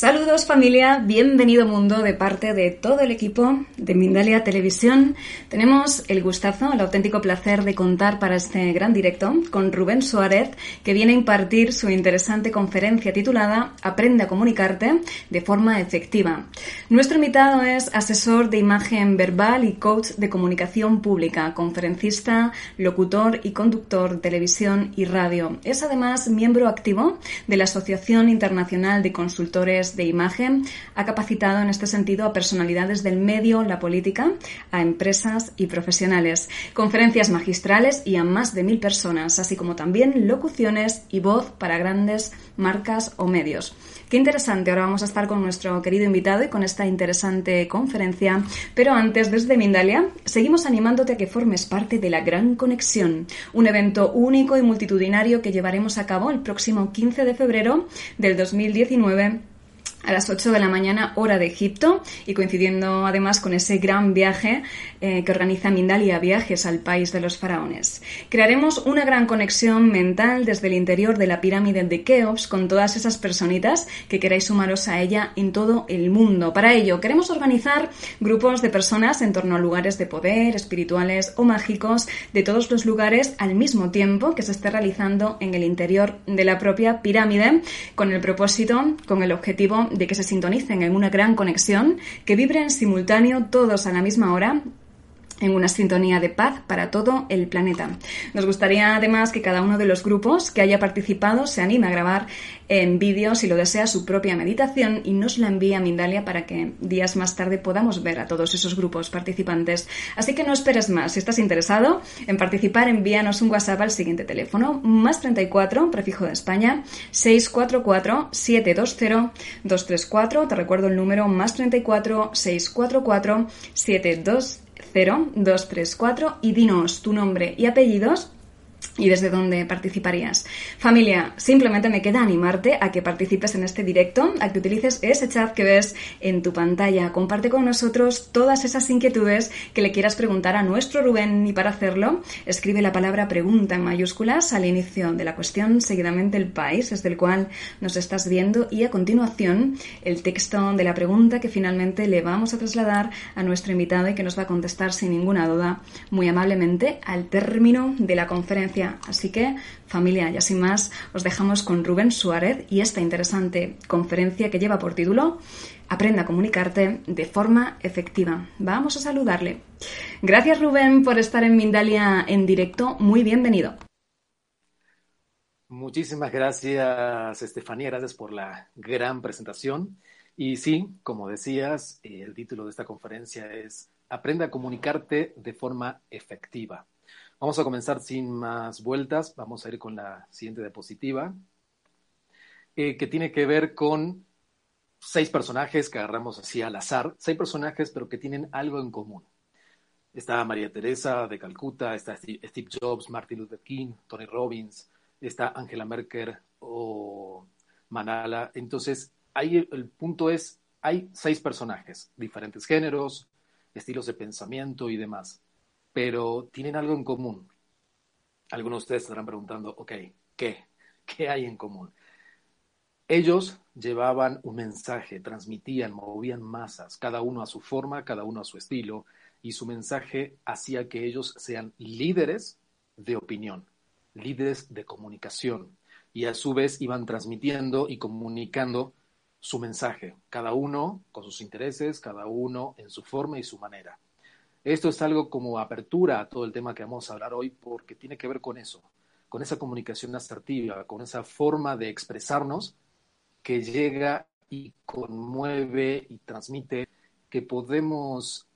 Saludos familia, bienvenido mundo de parte de todo el equipo de Mindalia Televisión. Tenemos el gustazo, el auténtico placer de contar para este gran directo con Rubén Suárez, que viene a impartir su interesante conferencia titulada Aprende a comunicarte de forma efectiva. Nuestro invitado es asesor de imagen verbal y coach de comunicación pública, conferencista, locutor y conductor de televisión y radio. Es además miembro activo de la Asociación Internacional de Consultores de imagen, ha capacitado en este sentido a personalidades del medio, la política, a empresas y profesionales, conferencias magistrales y a más de mil personas, así como también locuciones y voz para grandes marcas o medios. Qué interesante, ahora vamos a estar con nuestro querido invitado y con esta interesante conferencia, pero antes, desde Mindalia, seguimos animándote a que formes parte de la Gran Conexión, un evento único y multitudinario que llevaremos a cabo el próximo 15 de febrero del 2019 a las 8 de la mañana hora de Egipto y coincidiendo además con ese gran viaje eh, que organiza Mindalia Viajes al País de los Faraones. Crearemos una gran conexión mental desde el interior de la pirámide de Keops con todas esas personitas que queráis sumaros a ella en todo el mundo. Para ello, queremos organizar grupos de personas en torno a lugares de poder, espirituales o mágicos de todos los lugares al mismo tiempo que se esté realizando en el interior de la propia pirámide con el propósito, con el objetivo de que se sintonicen en una gran conexión, que vibren simultáneo todos a la misma hora en una sintonía de paz para todo el planeta. Nos gustaría además que cada uno de los grupos que haya participado se anime a grabar en vídeo, si lo desea, su propia meditación y nos la envíe a Mindalia para que días más tarde podamos ver a todos esos grupos participantes. Así que no esperes más. Si estás interesado en participar, envíanos un WhatsApp al siguiente teléfono, más 34, prefijo de España, 644-720-234. Te recuerdo el número, más 34, 644 720 234 y dinos tu nombre y apellidos y desde dónde participarías. Familia, simplemente me queda animarte a que participes en este directo, a que utilices ese chat que ves en tu pantalla. Comparte con nosotros todas esas inquietudes que le quieras preguntar a nuestro Rubén y para hacerlo, escribe la palabra pregunta en mayúsculas al inicio de la cuestión, seguidamente el país desde el cual nos estás viendo y a continuación el texto de la pregunta que finalmente le vamos a trasladar a nuestro invitado y que nos va a contestar sin ninguna duda muy amablemente al término de la conferencia Así que, familia, ya sin más, os dejamos con Rubén Suárez y esta interesante conferencia que lleva por título Aprenda a comunicarte de forma efectiva. Vamos a saludarle. Gracias Rubén por estar en Mindalia en directo. Muy bienvenido. Muchísimas gracias, Estefanía. Gracias por la gran presentación. Y sí, como decías, el título de esta conferencia es Aprenda a comunicarte de forma efectiva. Vamos a comenzar sin más vueltas. Vamos a ir con la siguiente diapositiva, eh, que tiene que ver con seis personajes que agarramos así al azar. Seis personajes, pero que tienen algo en común. Está María Teresa de Calcuta, está Steve Jobs, Martin Luther King, Tony Robbins, está Angela Merkel o Manala. Entonces, ahí el punto es, hay seis personajes, diferentes géneros, estilos de pensamiento y demás pero tienen algo en común. Algunos de ustedes estarán preguntando, ok, ¿qué? ¿Qué hay en común? Ellos llevaban un mensaje, transmitían, movían masas, cada uno a su forma, cada uno a su estilo, y su mensaje hacía que ellos sean líderes de opinión, líderes de comunicación, y a su vez iban transmitiendo y comunicando su mensaje, cada uno con sus intereses, cada uno en su forma y su manera. Esto es algo como apertura a todo el tema que vamos a hablar hoy porque tiene que ver con eso, con esa comunicación asertiva, con esa forma de expresarnos que llega y conmueve y transmite que podemos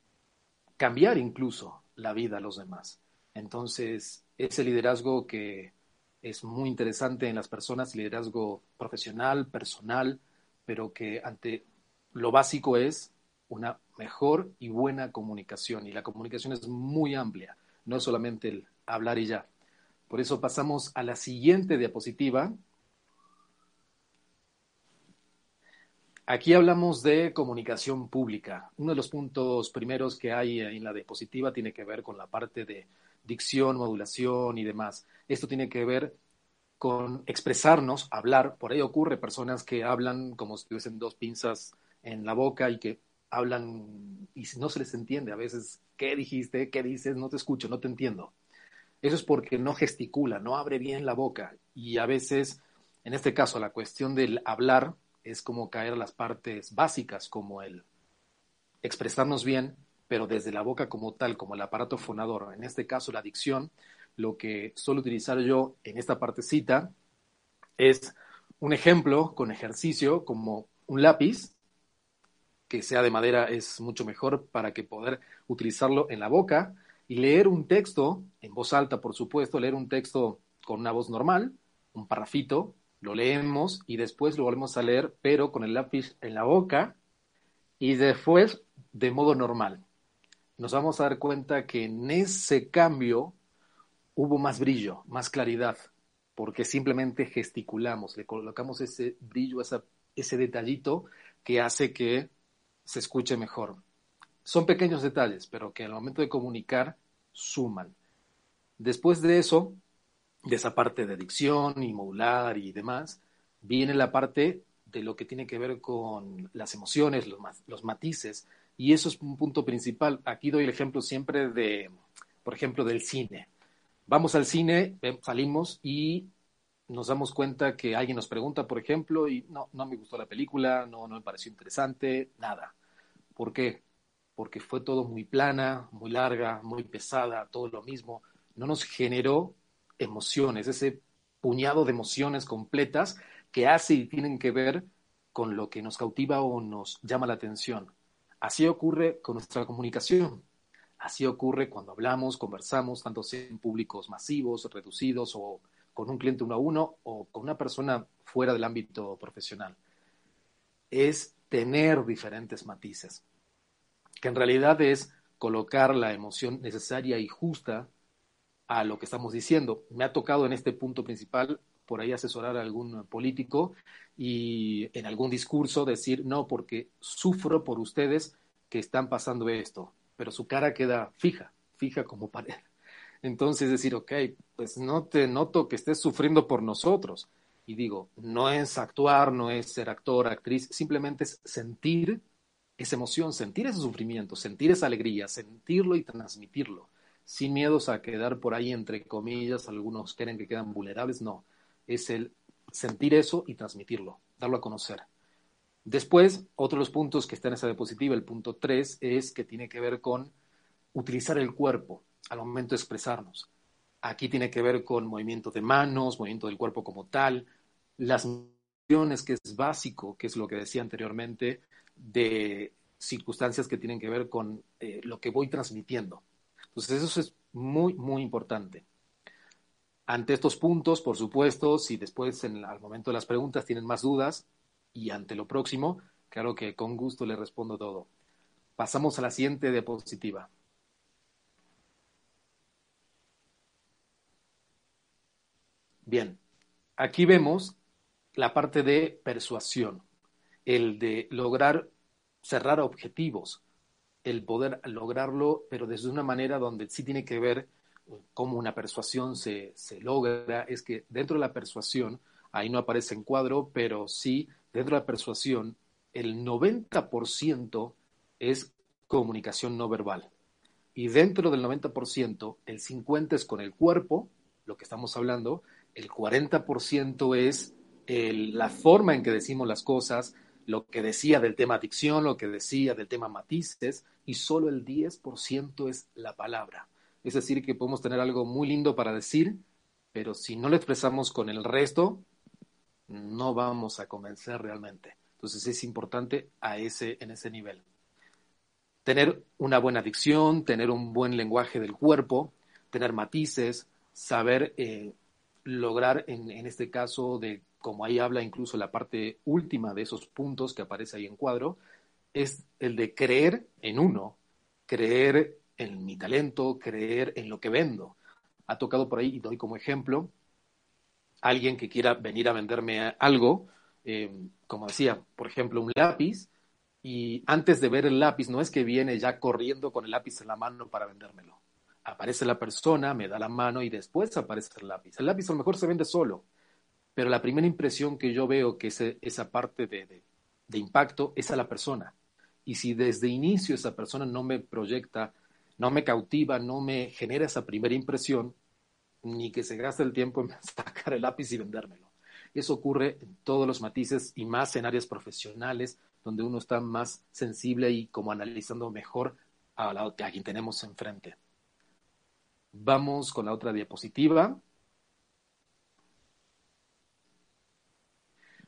cambiar incluso la vida a los demás. Entonces, ese liderazgo que es muy interesante en las personas, liderazgo profesional, personal, pero que ante lo básico es una mejor y buena comunicación. Y la comunicación es muy amplia, no solamente el hablar y ya. Por eso pasamos a la siguiente diapositiva. Aquí hablamos de comunicación pública. Uno de los puntos primeros que hay en la diapositiva tiene que ver con la parte de dicción, modulación y demás. Esto tiene que ver con expresarnos, hablar. Por ahí ocurre personas que hablan como si tuviesen dos pinzas en la boca y que hablan y no se les entiende a veces qué dijiste, qué dices, no te escucho, no te entiendo. Eso es porque no gesticula, no abre bien la boca y a veces, en este caso, la cuestión del hablar es como caer las partes básicas, como el expresarnos bien, pero desde la boca como tal, como el aparato fonador, en este caso la dicción, lo que suelo utilizar yo en esta partecita es un ejemplo con ejercicio como un lápiz, que sea de madera es mucho mejor para que poder utilizarlo en la boca y leer un texto en voz alta, por supuesto, leer un texto con una voz normal, un parrafito, lo leemos y después lo volvemos a leer, pero con el lápiz en la boca y después de modo normal. Nos vamos a dar cuenta que en ese cambio hubo más brillo, más claridad, porque simplemente gesticulamos, le colocamos ese brillo, ese detallito que hace que se escuche mejor. Son pequeños detalles, pero que al momento de comunicar suman. Después de eso, de esa parte de dicción y modular y demás, viene la parte de lo que tiene que ver con las emociones, los, los matices, y eso es un punto principal. Aquí doy el ejemplo siempre de, por ejemplo, del cine vamos al cine, salimos y nos damos cuenta que alguien nos pregunta, por ejemplo, y no, no me gustó la película, no, no me pareció interesante, nada. ¿Por qué? Porque fue todo muy plana, muy larga, muy pesada, todo lo mismo. No nos generó emociones, ese puñado de emociones completas que hace y tienen que ver con lo que nos cautiva o nos llama la atención. Así ocurre con nuestra comunicación. Así ocurre cuando hablamos, conversamos, tanto en públicos masivos, reducidos o con un cliente uno a uno o con una persona fuera del ámbito profesional. Es tener diferentes matices, que en realidad es colocar la emoción necesaria y justa a lo que estamos diciendo. Me ha tocado en este punto principal por ahí asesorar a algún político y en algún discurso decir, no, porque sufro por ustedes que están pasando esto pero su cara queda fija, fija como pared. Entonces decir, ok, pues no te noto que estés sufriendo por nosotros. Y digo, no es actuar, no es ser actor, actriz, simplemente es sentir esa emoción, sentir ese sufrimiento, sentir esa alegría, sentirlo y transmitirlo, sin miedos a quedar por ahí entre comillas, algunos creen que quedan vulnerables, no, es el sentir eso y transmitirlo, darlo a conocer. Después, otro de los puntos que está en esa diapositiva, el punto 3, es que tiene que ver con utilizar el cuerpo al momento de expresarnos. Aquí tiene que ver con movimiento de manos, movimiento del cuerpo como tal, las emociones, que es básico, que es lo que decía anteriormente, de circunstancias que tienen que ver con eh, lo que voy transmitiendo. Entonces, eso es muy, muy importante. Ante estos puntos, por supuesto, si después en, al momento de las preguntas tienen más dudas, y ante lo próximo, claro que con gusto le respondo todo. Pasamos a la siguiente diapositiva. Bien, aquí vemos la parte de persuasión, el de lograr cerrar objetivos, el poder lograrlo, pero desde una manera donde sí tiene que ver cómo una persuasión se, se logra, es que dentro de la persuasión, ahí no aparece en cuadro, pero sí dentro de la persuasión, el 90% es comunicación no verbal. Y dentro del 90%, el 50% es con el cuerpo, lo que estamos hablando, el 40% es la forma en que decimos las cosas, lo que decía del tema adicción, lo que decía del tema matices, y solo el 10% es la palabra. Es decir, que podemos tener algo muy lindo para decir, pero si no lo expresamos con el resto, no vamos a convencer realmente. Entonces es importante a ese, en ese nivel. Tener una buena dicción, tener un buen lenguaje del cuerpo, tener matices, saber eh, lograr en, en, este caso de como ahí habla incluso la parte última de esos puntos que aparece ahí en cuadro, es el de creer en uno, creer en mi talento, creer en lo que vendo. Ha tocado por ahí, y doy como ejemplo, alguien que quiera venir a venderme algo, eh, como decía, por ejemplo, un lápiz, y antes de ver el lápiz, no es que viene ya corriendo con el lápiz en la mano para vendérmelo. Aparece la persona, me da la mano y después aparece el lápiz. El lápiz a lo mejor se vende solo, pero la primera impresión que yo veo que es esa parte de, de impacto es a la persona. Y si desde inicio esa persona no me proyecta, no me cautiva, no me genera esa primera impresión, ni que se gaste el tiempo en sacar el lápiz y vendérmelo. Eso ocurre en todos los matices y más en áreas profesionales, donde uno está más sensible y como analizando mejor a, la, a quien tenemos enfrente. Vamos con la otra diapositiva.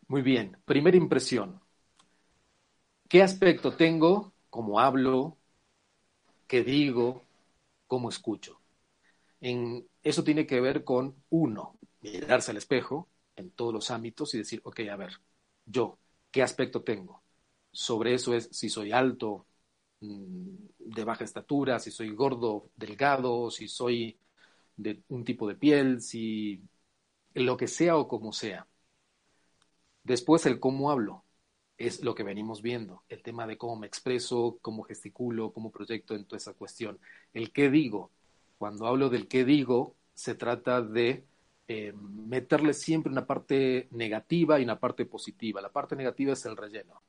Muy bien, primera impresión. ¿Qué aspecto tengo? ¿Cómo hablo? ¿Qué digo? ¿Cómo escucho? En, eso tiene que ver con uno, mirarse al espejo en todos los ámbitos y decir, ok, a ver, yo, ¿qué aspecto tengo? Sobre eso es si soy alto, de baja estatura, si soy gordo, delgado, si soy de un tipo de piel, si lo que sea o como sea. Después el cómo hablo es lo que venimos viendo, el tema de cómo me expreso, cómo gesticulo, cómo proyecto en toda esa cuestión. El qué digo, cuando hablo del qué digo, se trata de eh, meterle siempre una parte negativa y una parte positiva. La parte negativa es el relleno.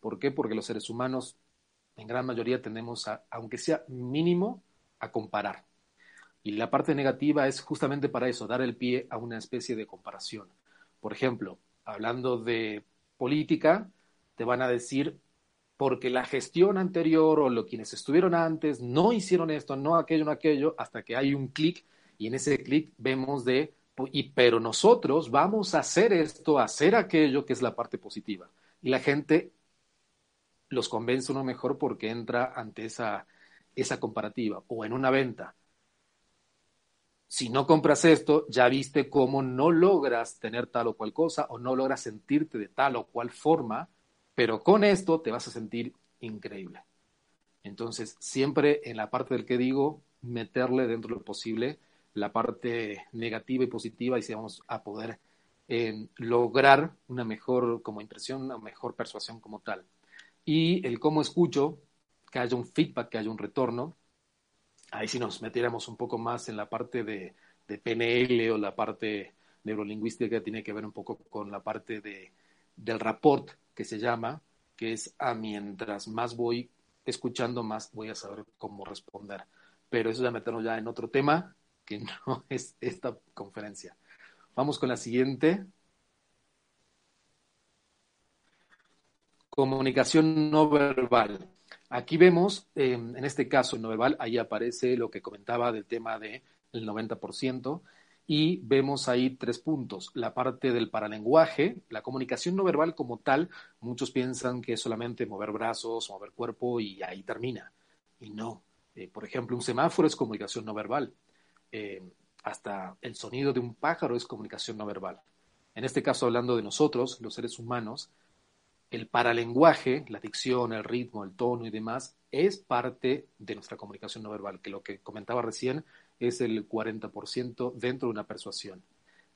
¿Por qué? Porque los seres humanos, en gran mayoría, tendemos a, aunque sea mínimo, a comparar. Y la parte negativa es justamente para eso, dar el pie a una especie de comparación. Por ejemplo, hablando de política, te van a decir porque la gestión anterior o lo quienes estuvieron antes no hicieron esto, no aquello, no aquello, hasta que hay un clic y en ese clic vemos de, y, pero nosotros vamos a hacer esto, a hacer aquello que es la parte positiva. Y la gente los convence uno mejor porque entra ante esa, esa comparativa o en una venta. Si no compras esto, ya viste cómo no logras tener tal o cual cosa o no logras sentirte de tal o cual forma pero con esto te vas a sentir increíble. Entonces, siempre en la parte del que digo, meterle dentro de lo posible la parte negativa y positiva y si vamos a poder eh, lograr una mejor como impresión, una mejor persuasión como tal. Y el cómo escucho, que haya un feedback, que haya un retorno, ahí sí nos metiéramos un poco más en la parte de, PNL o la parte neurolingüística que tiene que ver un poco con la parte de, del rapport que se llama, que es a mientras más voy escuchando, más voy a saber cómo responder. Pero eso ya meternos ya en otro tema que no es esta conferencia. Vamos con la siguiente. Comunicación no verbal. Aquí vemos, en este caso, no verbal, ahí aparece lo que comentaba del tema del 90%, y vemos ahí tres puntos. La parte del paralenguaje, la comunicación no verbal como tal, muchos piensan que es solamente mover brazos, mover cuerpo y ahí termina. Y no. Eh, por ejemplo, un semáforo es comunicación no verbal. Eh, hasta el sonido de un pájaro es comunicación no verbal. En este caso, hablando de nosotros, los seres humanos, el paralenguaje, la dicción, el ritmo, el tono y demás, es parte de nuestra comunicación no verbal, que lo que comentaba recién es el 40% dentro de una persuasión.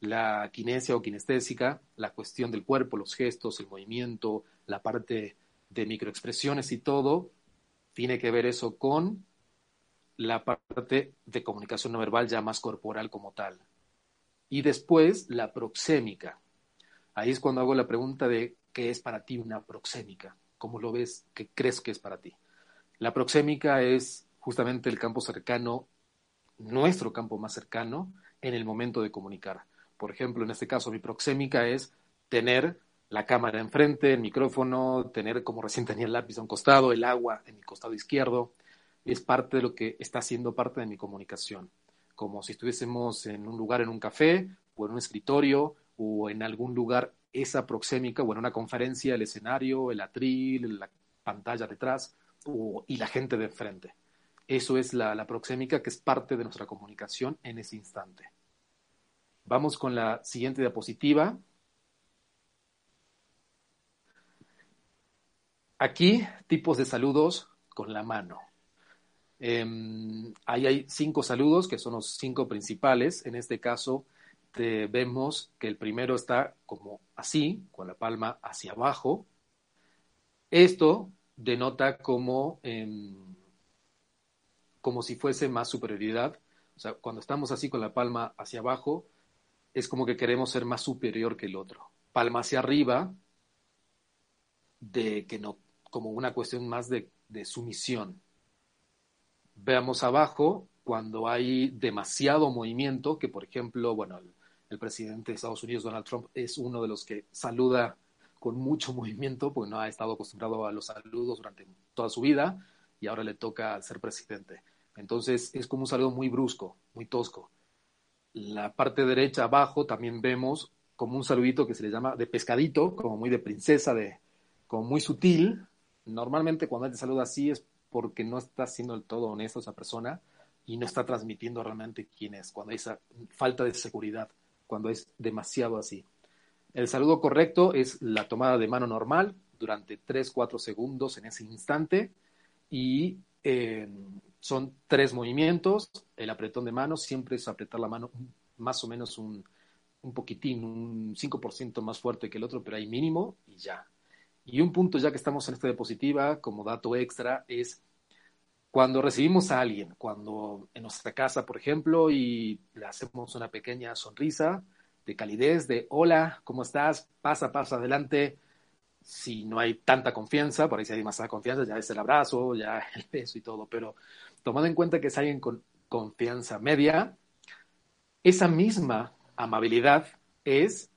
La kinesia o kinestésica, la cuestión del cuerpo, los gestos, el movimiento, la parte de microexpresiones y todo, tiene que ver eso con la parte de comunicación no verbal ya más corporal como tal. Y después la proxémica. Ahí es cuando hago la pregunta de qué es para ti una proxémica, cómo lo ves, qué crees que es para ti. La proxémica es justamente el campo cercano nuestro campo más cercano en el momento de comunicar. Por ejemplo, en este caso, mi proxémica es tener la cámara enfrente, el micrófono, tener, como recién tenía el lápiz a un costado, el agua en mi costado izquierdo. Es parte de lo que está siendo parte de mi comunicación. Como si estuviésemos en un lugar, en un café, o en un escritorio, o en algún lugar, esa proxémica, bueno, una conferencia, el escenario, el atril, la pantalla detrás y la gente de enfrente. Eso es la, proxémica que es parte de nuestra comunicación en ese instante. Vamos con la siguiente diapositiva. Aquí, tipos de saludos con la mano. Em, ahí hay cinco saludos, que son los cinco principales. En este caso, vemos que el primero está como así, con la palma hacia abajo. Esto denota como, em, como si fuese más superioridad. O sea, cuando estamos así con la palma hacia abajo, es como que queremos ser más superior que el otro. Palma hacia arriba, de que no, como una cuestión más de, sumisión. Veamos abajo cuando hay demasiado movimiento, que por ejemplo, bueno, el, presidente de Estados Unidos, Donald Trump, es uno de los que saluda con mucho movimiento, porque no ha estado acostumbrado a los saludos durante toda su vida y ahora le toca ser presidente. Entonces es como un saludo muy brusco, muy tosco. La parte derecha abajo también vemos como un saludito que se le llama de pescadito, como muy de princesa, de, como muy sutil. Normalmente cuando él te saluda así es porque no está siendo del todo honesto esa persona y no está transmitiendo realmente quién es, cuando hay esa falta de seguridad, cuando es demasiado así. El saludo correcto es la tomada de mano normal durante 3-4 segundos en ese instante y eh, son tres movimientos. El apretón de mano siempre es apretar la mano más o menos un, un poquitín, un 5% más fuerte que el otro, pero hay mínimo y ya. Y un punto ya que estamos en esta diapositiva, como dato extra, es cuando recibimos a alguien, cuando en nuestra casa, por ejemplo, y le hacemos una pequeña sonrisa de calidez, de hola, ¿cómo estás? Pasa, pasa adelante. Si no hay tanta confianza, por ahí si hay más confianza, ya es el abrazo, ya el beso y todo, pero tomando en cuenta que es alguien con confianza media, esa misma amabilidad es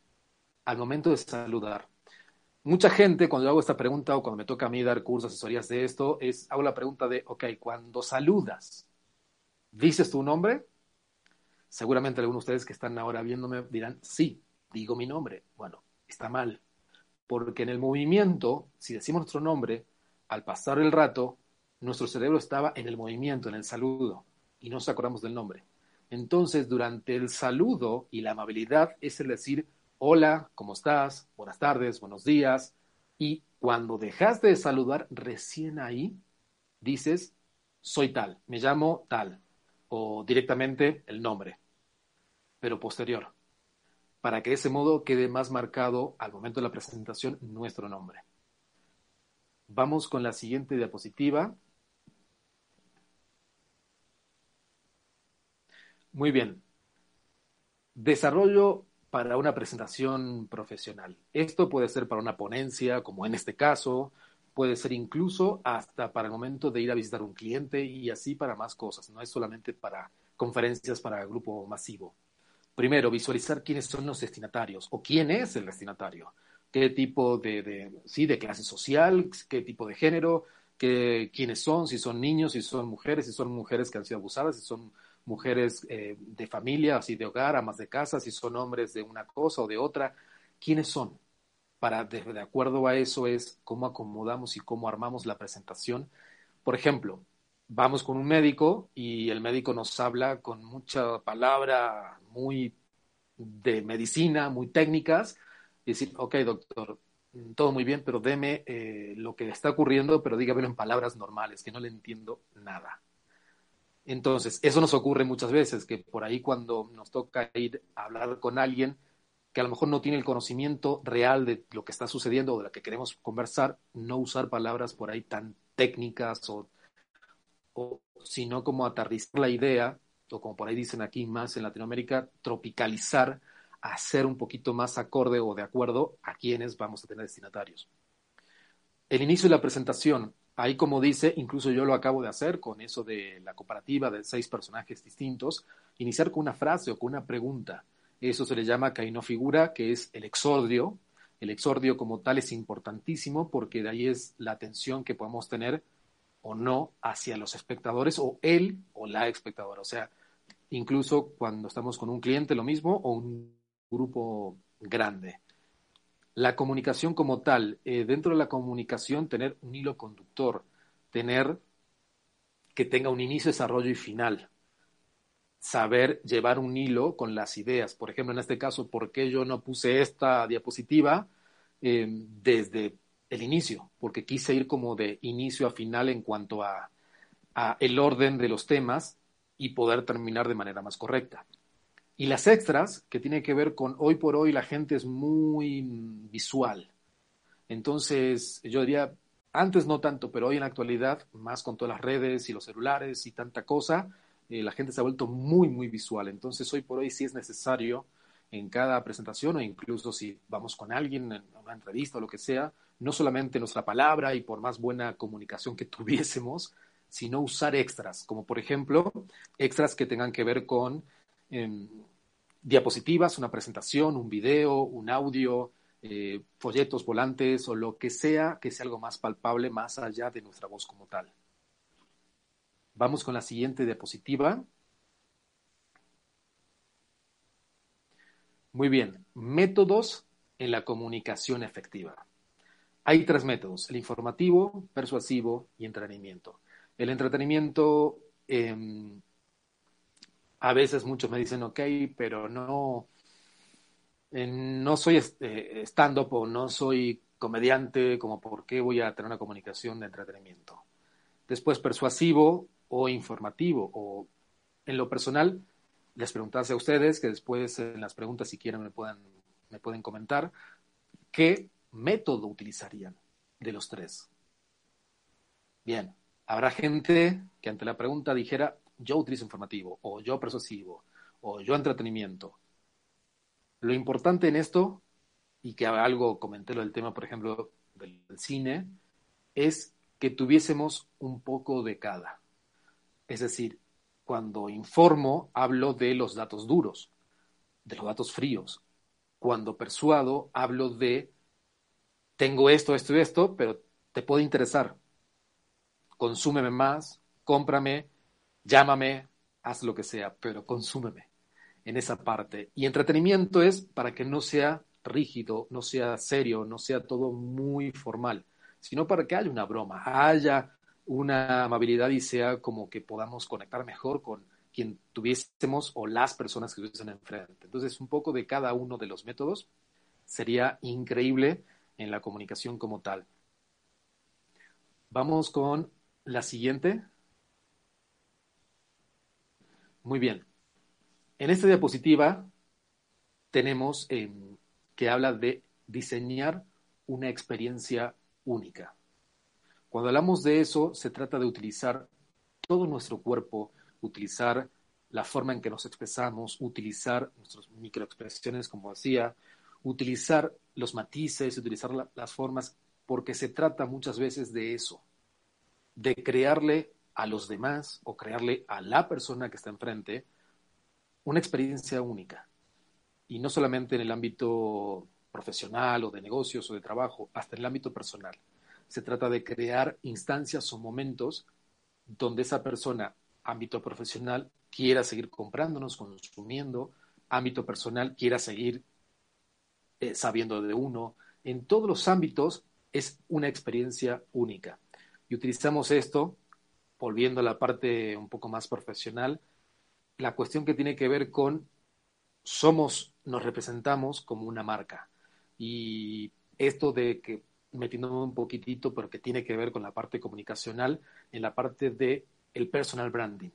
al momento de saludar mucha gente, cuando hago esta pregunta o cuando me toca a mí dar cursos, asesorías de esto, es, hago la pregunta de, ok, cuando saludas, ¿dices tu nombre? Seguramente algunos de ustedes que están ahora viéndome dirán, sí, digo mi nombre. Bueno, está mal, porque en el movimiento, si decimos nuestro nombre, al pasar el rato, nuestro cerebro estaba en el movimiento, en el saludo, y no nos acordamos del nombre. Entonces, durante el saludo y la amabilidad es el decir, hola, ¿cómo estás? Buenas tardes, buenos días. Y cuando dejas de saludar, recién ahí dices, soy tal, me llamo tal, o directamente el nombre, pero posterior, para que de ese modo quede más marcado al momento de la presentación nuestro nombre. Vamos con la siguiente diapositiva. Muy bien. Desarrollo para una presentación profesional. Esto puede ser para una ponencia, como en este caso, puede ser incluso hasta para el momento de ir a visitar un cliente y así para más cosas. No es solamente para conferencias para grupo masivo. Primero, visualizar quiénes son los destinatarios o quién es el destinatario. Qué tipo de, sí, de clase social, qué tipo de género, qué, quiénes son, si son niños, si son mujeres, si son mujeres que han sido abusadas, si son mujeres eh, de familia, así de hogar, amas de casa, si son hombres de una cosa o de otra, ¿quiénes son? Para, de, acuerdo a eso, es cómo acomodamos y cómo armamos la presentación. Por ejemplo, vamos con un médico y el médico nos habla con mucha palabra muy de medicina, muy técnicas, y decir, ok, doctor, todo muy bien, pero deme eh, lo que está ocurriendo, pero dígamelo en palabras normales, que no le entiendo nada. Entonces, eso nos ocurre muchas veces, que por ahí cuando nos toca ir a hablar con alguien que a lo mejor no tiene el conocimiento real de lo que está sucediendo o de lo que queremos conversar, no usar palabras por ahí tan técnicas o, sino como aterrizar la idea, o como por ahí dicen aquí más en Latinoamérica, tropicalizar, hacer un poquito más acorde o de acuerdo a quienes vamos a tener destinatarios. El inicio de la presentación, Ahí, como dice, incluso yo lo acabo de hacer con eso de la comparativa de seis personajes distintos, iniciar con una frase o con una pregunta. Eso se le llama caino figura, que es el exordio. El exordio como tal es importantísimo porque de ahí es la atención que podemos tener o no hacia los espectadores o él o la espectadora. O sea, incluso cuando estamos con un cliente lo mismo o un grupo grande. La comunicación como tal, eh, dentro de la comunicación tener un hilo conductor, tener que tenga un inicio, desarrollo y final. Saber llevar un hilo con las ideas. Por ejemplo, en este caso, ¿por qué yo no puse esta diapositiva eh, desde el inicio, porque quise ir como de inicio a final en cuanto a, a el orden de los temas y poder terminar de manera más correcta. Y las extras, que tiene que ver con hoy por hoy la gente es muy visual. Entonces, yo diría, antes no tanto, pero hoy en la actualidad, más con todas las redes y los celulares y tanta cosa, eh, la gente se ha vuelto muy, muy visual. Entonces, hoy por hoy sí es necesario en cada presentación o incluso si vamos con alguien en una entrevista o lo que sea, no solamente nuestra palabra y por más buena comunicación que tuviésemos, sino usar extras, como por ejemplo, extras que tengan que ver con em, diapositivas, una presentación, un video, un audio, eh, folletos, volantes o lo que sea que sea algo más palpable más allá de nuestra voz como tal. Vamos con la siguiente diapositiva. Muy bien, métodos en la comunicación efectiva. Hay tres métodos, el informativo, persuasivo y entrenamiento. El entretenimiento em, a veces muchos me dicen, ok, pero no, eh, no soy eh, stand-up o no soy comediante, como por qué voy a tener una comunicación de entretenimiento. Después, persuasivo o informativo, o en lo personal, les preguntase a ustedes, que después en las preguntas, si quieren, me pueden, me pueden comentar, ¿qué método utilizarían de los tres? Bien, habrá gente que ante la pregunta dijera, yo utilizo informativo, o yo persuasivo, o yo entretenimiento. Lo importante en esto, y que algo comenté lo del tema, por ejemplo, del, cine, es que tuviésemos un poco de cada. Es decir, cuando informo, hablo de los datos duros, de los datos fríos. Cuando persuado, hablo de, tengo esto, esto y esto, pero te puede interesar. Consúmeme más, cómprame, llámame, haz lo que sea, pero consúmeme en esa parte. Y entretenimiento es para que no sea rígido, no sea serio, no sea todo muy formal, sino para que haya una broma, haya una amabilidad y sea como que podamos conectar mejor con quien tuviésemos o las personas que estuviesen enfrente. Entonces, un poco de cada uno de los métodos sería increíble en la comunicación como tal. Vamos con la siguiente. Muy bien. En esta diapositiva tenemos em, que habla de diseñar una experiencia única. Cuando hablamos de eso, se trata de utilizar todo nuestro cuerpo, utilizar la forma en que nos expresamos, utilizar nuestras microexpresiones, como decía, utilizar los matices, utilizar las formas, porque se trata muchas veces de eso, de crearle a los demás o crearle a la persona que está enfrente una experiencia única. Y no solamente en el ámbito profesional o de negocios o de trabajo, hasta en el ámbito personal. Se trata de crear instancias o momentos donde esa persona, ámbito profesional, quiera seguir comprándonos, consumiendo, ámbito personal, quiera seguir eh, sabiendo de uno. En todos los ámbitos es una experiencia única. Y utilizamos esto, volviendo a la parte un poco más profesional, la cuestión que tiene que ver con somos, nos representamos como una marca. Y esto de que metiéndome un poquitito, pero que tiene que ver con la parte comunicacional, en la parte de el personal branding.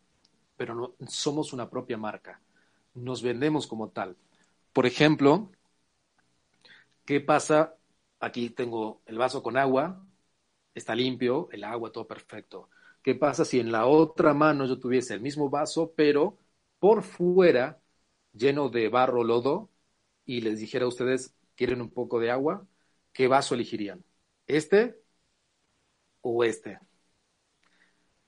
Pero no somos una propia marca. Nos vendemos como tal. Por ejemplo, ¿qué pasa? Aquí tengo el vaso con agua, está limpio, el agua todo perfecto. ¿Qué pasa si en la otra mano yo tuviese el mismo vaso, pero por fuera, lleno de barro, lodo, y les dijera a ustedes, ¿quieren un poco de agua? ¿Qué vaso elegirían? ¿Este o este?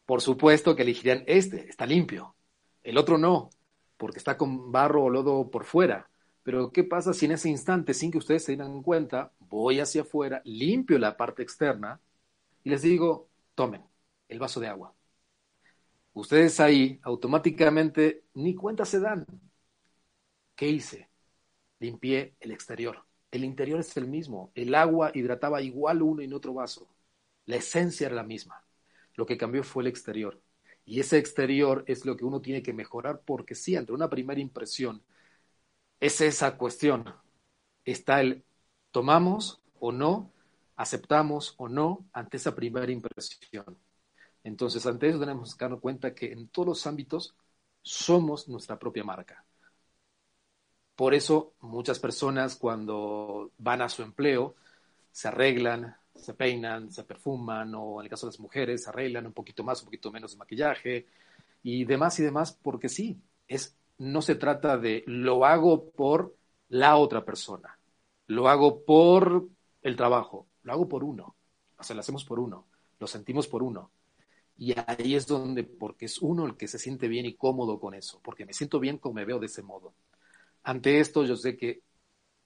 Por supuesto que elegirían este, está limpio. El otro no, porque está con barro o lodo por fuera. Pero ¿qué pasa si en ese instante, sin que ustedes se den cuenta, voy hacia afuera, limpio la parte externa y les digo, tomen el vaso de agua? ustedes ahí automáticamente ni cuenta se dan. ¿Qué hice? Limpié el exterior. El interior es el mismo. El agua hidrataba igual uno y en otro vaso. La esencia era la misma. Lo que cambió fue el exterior. Y ese exterior es lo que uno tiene que mejorar porque sí, ante una primera impresión, es esa cuestión. Está el tomamos o no aceptamos o no ante esa primera impresión. Entonces, ante eso tenemos que darnos cuenta que en todos los ámbitos somos nuestra propia marca. Por eso muchas personas cuando van a su empleo se arreglan, se peinan, se perfuman o en el caso de las mujeres se arreglan un poquito más, un poquito menos de maquillaje y demás y demás porque sí, es no se trata de lo hago por la otra persona, lo hago por el trabajo, lo hago por uno, o sea, lo hacemos por uno, lo sentimos por uno. Y ahí es donde, porque es uno el que se siente bien y cómodo con eso, porque me siento bien como me veo de ese modo. Ante esto, yo sé que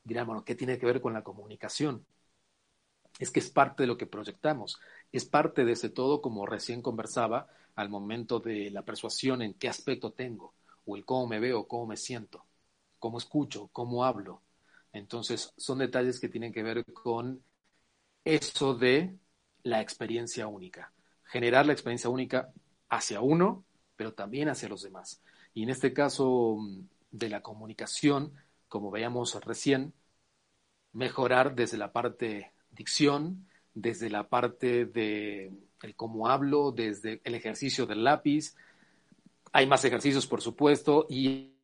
dirán, bueno, ¿qué tiene que ver con la comunicación? Es que es parte de lo que proyectamos, es parte de ese todo, como recién conversaba, al momento de la persuasión en qué aspecto tengo, o el cómo me veo, cómo me siento, cómo escucho, cómo hablo. Entonces, son detalles que tienen que ver con eso de la experiencia única generar la experiencia única hacia uno, pero también hacia los demás. Y en este caso mm, de la comunicación, como veíamos recién, mejorar desde la parte dicción, desde la parte de el cómo hablo, desde el ejercicio del lápiz. Hay más ejercicios, por supuesto, y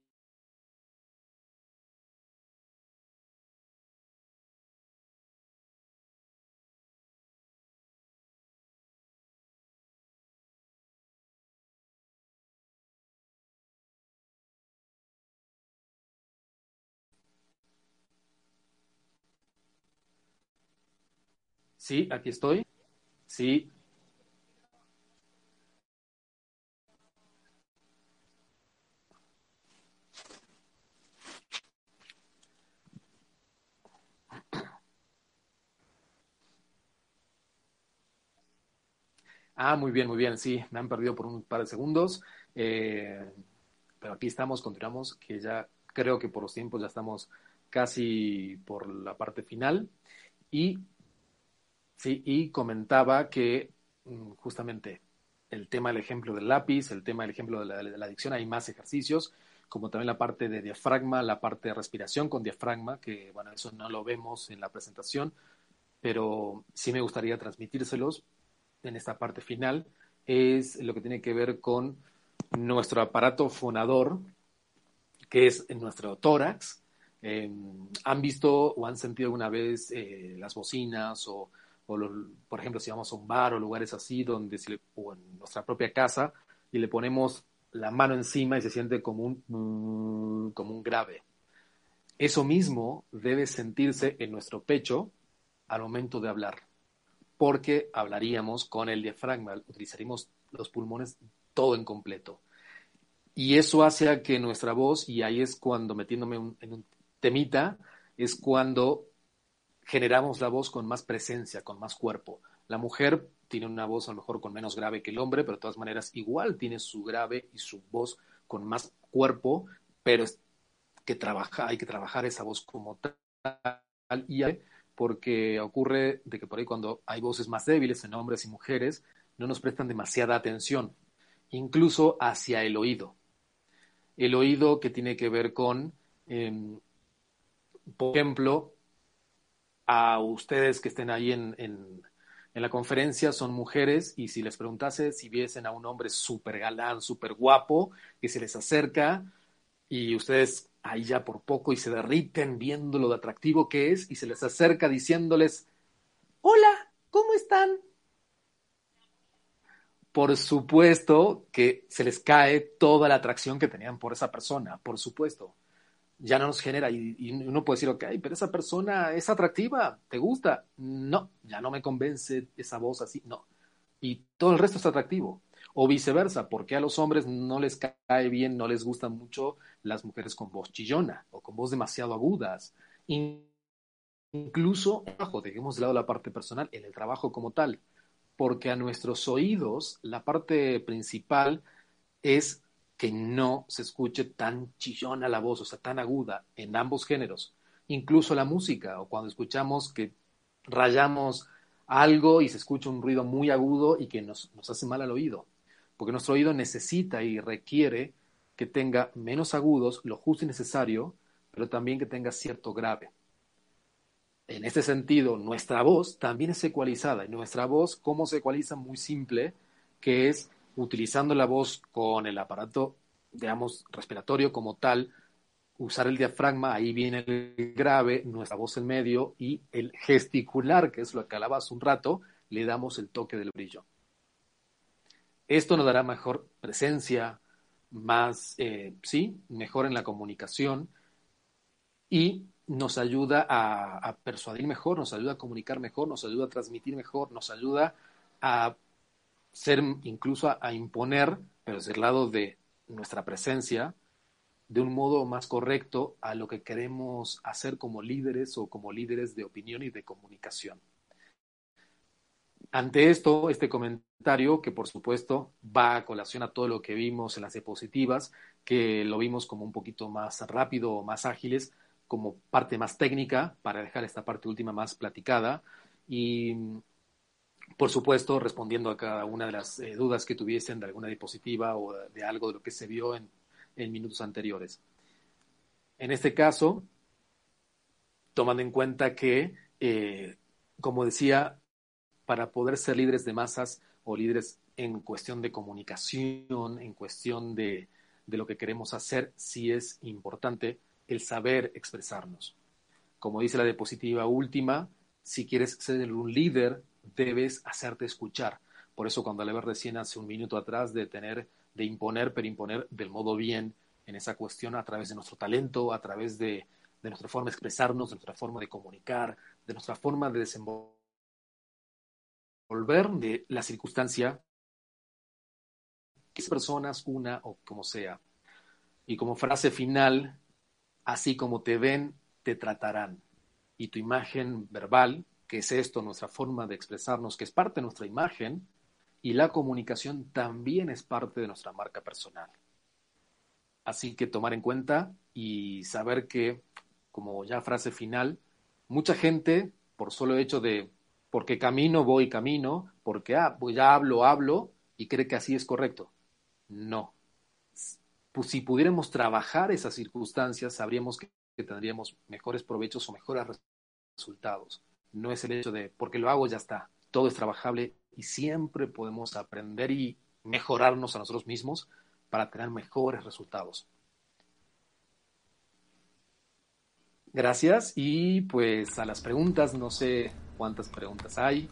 Sí, aquí estoy. Sí. Ah, muy bien, muy bien. Sí, me han perdido por un par de segundos. Eh, pero aquí estamos, continuamos, que ya creo que por los tiempos ya estamos casi por la parte final. Y Sí, y comentaba que mm, justamente el tema del ejemplo del lápiz, el tema del ejemplo de la, adicción, hay más ejercicios, como también la parte de diafragma, la parte de respiración con diafragma, que bueno, eso no lo vemos en la presentación, pero sí me gustaría transmitírselos en esta parte final, es lo que tiene que ver con nuestro aparato fonador, que es nuestro tórax. Em, ¿Han visto o han sentido alguna vez eh, las bocinas o o por ejemplo, si vamos a un bar o lugares así, donde si o en nuestra propia casa, y le ponemos la mano encima y se siente como un, mm, como un grave. Eso mismo debe sentirse en nuestro pecho al momento de hablar, porque hablaríamos con el diafragma, utilizaríamos los pulmones todo en completo. Y eso hace que nuestra voz, y ahí es cuando metiéndome en un temita, es cuando generamos la voz con más presencia, con más cuerpo. La mujer tiene una voz a lo mejor con menos grave que el hombre, pero de todas maneras igual tiene su grave y su voz con más cuerpo, pero es que trabaja, hay que trabajar esa voz como tal y porque ocurre de que por ahí cuando hay voces más débiles en hombres y mujeres no nos prestan demasiada atención, incluso hacia el oído. El oído que tiene que ver con, em, por ejemplo, a ustedes que estén ahí en, en, la conferencia son mujeres y si les preguntase si viesen a un hombre súper galán, súper guapo, que se les acerca y ustedes ahí ya por poco y se derriten viendo lo de atractivo que es y se les acerca diciéndoles, hola, ¿cómo están? Por supuesto que se les cae toda la atracción que tenían por esa persona, por supuesto ya no nos genera y, uno puede decir, ok, pero esa persona es atractiva, ¿te gusta? No, ya no me convence esa voz así, no. Y todo el resto es atractivo. O viceversa, porque a los hombres no les cae bien, no les gustan mucho las mujeres con voz chillona o con voz demasiado agudas. Incluso, bajo, dejemos de lado la parte personal, en el trabajo como tal, porque a nuestros oídos la parte principal es que no se escuche tan chillona la voz, o sea, tan aguda en ambos géneros. Incluso la música, o cuando escuchamos que rayamos algo y se escucha un ruido muy agudo y que nos, nos hace mal al oído. Porque nuestro oído necesita y requiere que tenga menos agudos, lo justo y necesario, pero también que tenga cierto grave. En este sentido, nuestra voz también es ecualizada. Y nuestra voz, ¿cómo se ecualiza? Muy simple, que es utilizando la voz con el aparato, digamos, respiratorio como tal, usar el diafragma, ahí viene el grave, nuestra voz en medio y el gesticular, que es lo que hace un rato, le damos el toque del brillo. Esto nos dará mejor presencia, más, eh, sí, mejor en la comunicación y nos ayuda a, persuadir mejor, nos ayuda a comunicar mejor, nos ayuda a transmitir mejor, nos ayuda a ser incluso a, imponer, pero desde el lado de nuestra presencia, de un modo más correcto a lo que queremos hacer como líderes o como líderes de opinión y de comunicación. Ante esto, este comentario, que por supuesto va a colación a todo lo que vimos en las diapositivas, que lo vimos como un poquito más rápido o más ágiles, como parte más técnica, para dejar esta parte última más platicada. Y, por supuesto, respondiendo a cada una de las eh, dudas que tuviesen de alguna diapositiva o de, algo de lo que se vio en, minutos anteriores. En este caso, tomando en cuenta que, eh, como decía, para poder ser líderes de masas o líderes en cuestión de comunicación, en cuestión de, lo que queremos hacer, sí es importante el saber expresarnos. Como dice la diapositiva última, si quieres ser un líder, debes hacerte escuchar. Por eso cuando hablaba recién hace un minuto atrás de tener, de imponer, pero imponer del modo bien en esa cuestión a través de nuestro talento, a través de, nuestra forma de expresarnos, de nuestra forma de comunicar, de nuestra forma de desenvolver volver de la circunstancia, que personas, una o como sea. Y como frase final, así como te ven, te tratarán. Y tu imagen verbal, que es esto, nuestra forma de expresarnos, que es parte de nuestra imagen, y la comunicación también es parte de nuestra marca personal. Así que tomar en cuenta y saber que, como ya frase final, mucha gente, por solo hecho de porque camino, voy camino, porque ah, pues ya hablo, hablo y cree que así es correcto. No. Pues si pudiéramos trabajar esas circunstancias, sabríamos que, tendríamos mejores provechos o mejores resultados. No es el hecho de, porque lo hago, ya está. Todo es trabajable y siempre podemos aprender y mejorarnos a nosotros mismos para tener mejores resultados. Gracias y pues a las preguntas, no sé cuántas preguntas hay,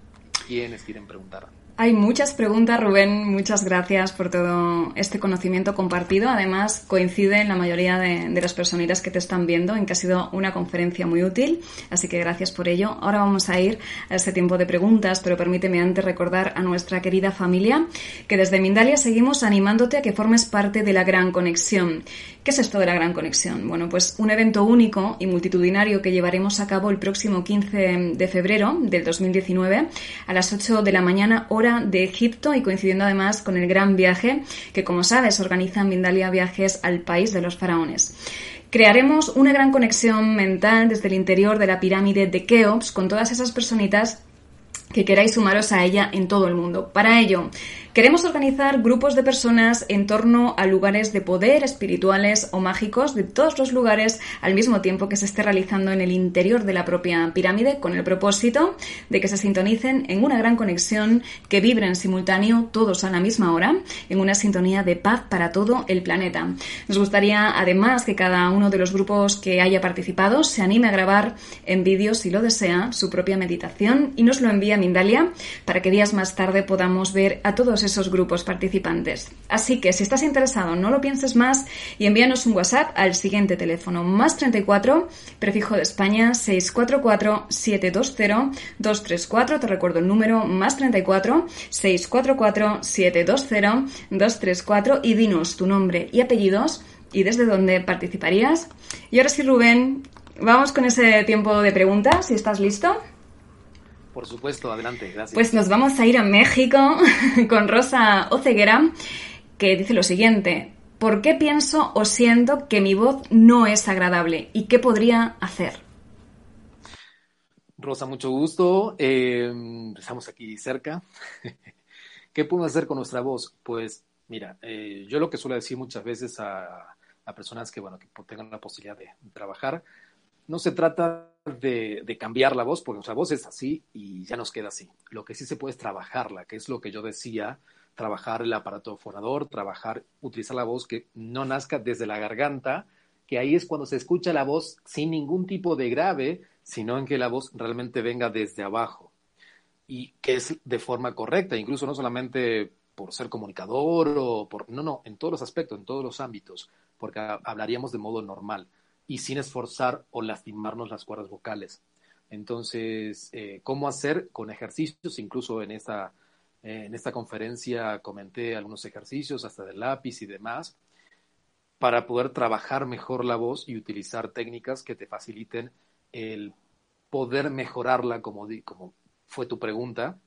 quiénes quieren preguntar. Hay muchas preguntas, Rubén. Muchas gracias por todo este conocimiento compartido. Además, coincide en la mayoría de, las personitas que te están viendo en que ha sido una conferencia muy útil. Así que gracias por ello. Ahora vamos a ir a este tiempo de preguntas, pero permíteme antes recordar a nuestra querida familia que desde Mindalia seguimos animándote a que formes parte de la gran conexión. ¿Qué es esto de la gran conexión? Bueno, pues un evento único y multitudinario que llevaremos a cabo el próximo 15 de febrero del 2019 a las 8 de la mañana hora de Egipto y coincidiendo además con el gran viaje que, como sabes, organiza Mindalia Viajes al país de los faraones. Crearemos una gran conexión mental desde el interior de la pirámide de Keops con todas esas personitas que queráis sumaros a ella en todo el mundo. Para ello, Queremos organizar grupos de personas en torno a lugares de poder espirituales o mágicos de todos los lugares al mismo tiempo que se esté realizando en el interior de la propia pirámide con el propósito de que se sintonicen en una gran conexión que vibren simultáneo todos a la misma hora en una sintonía de paz para todo el planeta. Nos gustaría además que cada uno de los grupos que haya participado se anime a grabar en vídeo si lo desea su propia meditación y nos lo envíe a Mindalia para que días más tarde podamos ver a todos esos grupos participantes. Así que si estás interesado, no lo pienses más y envíanos un WhatsApp al siguiente teléfono más 34, prefijo de España 644-720-234. Te recuerdo el número más 34 644-720-234 y dinos tu nombre y apellidos y desde dónde participarías. Y ahora sí, Rubén, vamos con ese tiempo de preguntas, si estás listo. Por supuesto, adelante, gracias. Pues nos vamos a ir a México con Rosa Oceguera, que dice lo siguiente. ¿Por qué pienso o siento que mi voz no es agradable? ¿Y qué podría hacer? Rosa, mucho gusto. Eh, estamos aquí cerca. ¿Qué podemos hacer con nuestra voz? Pues mira, eh, yo lo que suelo decir muchas veces a, personas que, bueno, que tengan la posibilidad de trabajar, no se trata de, cambiar la voz, porque nuestra voz es así y ya nos queda así. Lo que sí se puede es trabajarla, que es lo que yo decía, trabajar el aparato fonador, trabajar, utilizar la voz que no nazca desde la garganta, que ahí es cuando se escucha la voz sin ningún tipo de grave, sino en que la voz realmente venga desde abajo y que es de forma correcta, incluso no solamente por ser comunicador o por, no, no, en todos los aspectos, en todos los ámbitos, porque hablaríamos de modo normal y sin esforzar o lastimarnos las cuerdas vocales. Entonces, eh, ¿cómo hacer con ejercicios? Incluso en esta, eh, en esta conferencia comenté algunos ejercicios, hasta de lápiz y demás, para poder trabajar mejor la voz y utilizar técnicas que te faciliten el poder mejorarla, como, como fue tu pregunta,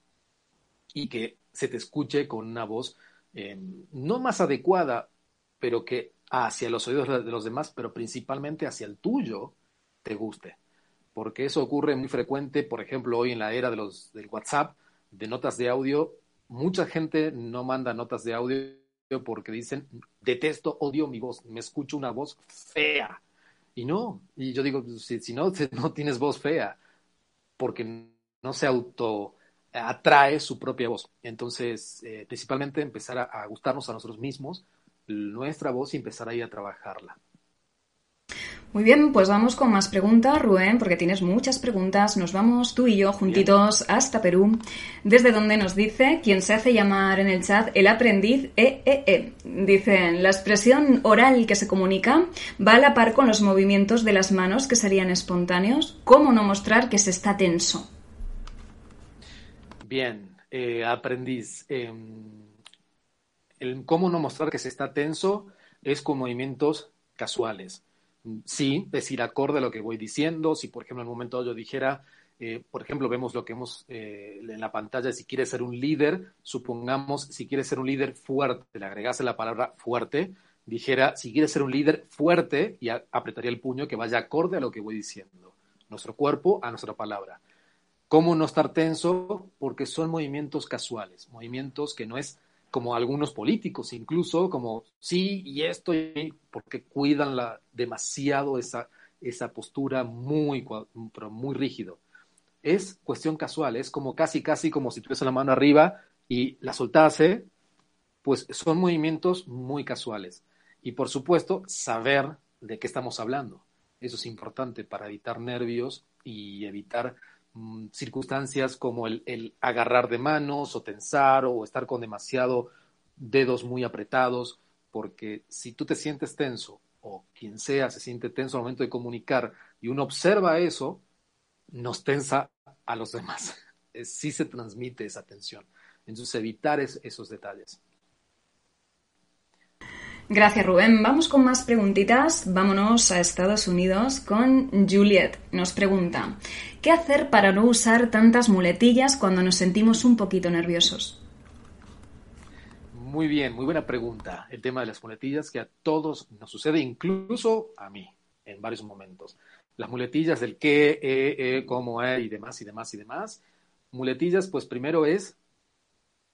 y que se te escuche con una voz eh, no más adecuada, pero que hacia los oídos de los demás, pero principalmente hacia el tuyo, te guste. Porque eso ocurre muy frecuente, por ejemplo, hoy en la era de los, del WhatsApp, de notas de audio, mucha gente no manda notas de audio porque dicen, detesto, odio mi voz, me escucho una voz fea. Y no, y yo digo, si, no, no tienes voz fea, porque no se auto atrae su propia voz. Entonces, eh, principalmente empezar a, gustarnos a nosotros mismos, nuestra voz y empezar ahí a trabajarla. Muy bien, pues vamos con más preguntas, Rubén, porque tienes muchas preguntas. Nos vamos tú y yo juntitos hasta Perú, desde donde nos dice quien se hace llamar en el chat el aprendiz EEE. E e. Dicen, la expresión oral que se comunica va a la par con los movimientos de las manos que serían espontáneos. ¿Cómo no mostrar que se está tenso? Bien, eh, aprendiz. Em, cómo no mostrar que se está tenso es con movimientos casuales. Sí, decir acorde a lo que voy diciendo. Si, por ejemplo, en un momento yo dijera, eh, por ejemplo, vemos lo que hemos eh, en la pantalla, si quieres ser un líder, supongamos, si quieres ser un líder fuerte, le agregase la palabra fuerte, dijera, si quieres ser un líder fuerte, y apretaría el puño que vaya acorde a lo que voy diciendo. Nuestro cuerpo a nuestra palabra. ¿Cómo no estar tenso? Porque son movimientos casuales, movimientos que no es como algunos políticos, incluso como sí y esto, porque cuidan la, demasiado esa, esa postura muy, pero muy rígido. Es cuestión casual, es como casi, casi como si tuviese la mano arriba y la soltase, pues son movimientos muy casuales. Y por supuesto, saber de qué estamos hablando. Eso es importante para evitar nervios y evitar Mm, circunstancias como el, agarrar de manos o tensar o estar con demasiado dedos muy apretados, porque si tú te sientes tenso o quien sea se siente tenso al momento de comunicar y uno observa eso, nos tensa a los demás. Sí se transmite esa tensión. Entonces evitar esos detalles. Gracias, Rubén. Vamos con más preguntitas. Vámonos a Estados Unidos con Juliet. Nos pregunta, ¿qué hacer para no usar tantas muletillas cuando nos sentimos un poquito nerviosos? Muy bien, muy buena pregunta. El tema de las muletillas que a todos nos sucede, incluso a mí, en varios momentos. Las muletillas del qué, e, e, cómo, e y demás y demás y demás. Muletillas, pues primero es,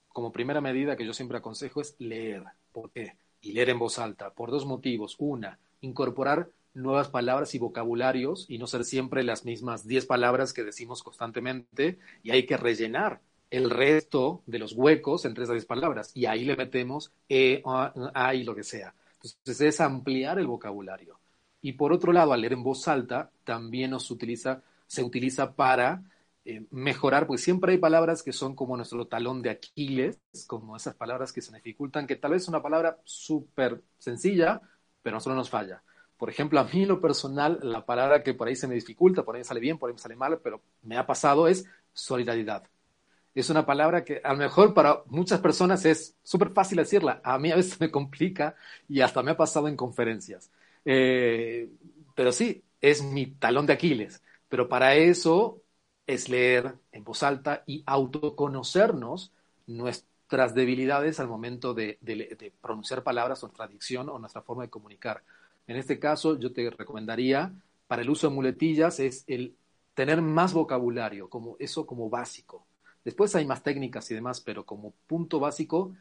como primera medida que yo siempre aconsejo, es leer. ¿Por qué? Y leer en voz alta, por dos motivos. Una, incorporar nuevas palabras y vocabularios y no ser siempre las mismas diez palabras que decimos constantemente y hay que rellenar el resto de los huecos entre esas diez palabras y ahí le metemos e, a, y lo que sea. Entonces es ampliar el vocabulario. Y por otro lado, al leer en voz alta también nos se utiliza para eh, mejorar, pues siempre hay palabras que son como nuestro talón de Aquiles, como esas palabras que se dificultan, que tal vez es una palabra súper sencilla, pero no solo nos falla. Por ejemplo, a mí lo personal, la palabra que por ahí se me dificulta, por ahí sale bien, por ahí sale mal, pero me ha pasado es solidaridad. Es una palabra que a lo mejor para muchas personas es súper fácil decirla. A mí a veces me complica y hasta me ha pasado en conferencias. Eh, pero sí, es mi talón de Aquiles. Pero para eso es leer en voz alta y autoconocernos nuestras debilidades al momento de, pronunciar palabras, nuestra dicción o nuestra forma de comunicar. En este caso, yo te recomendaría, para el uso de muletillas, es el tener más vocabulario, como eso como básico. Después hay más técnicas y demás, pero como punto básico,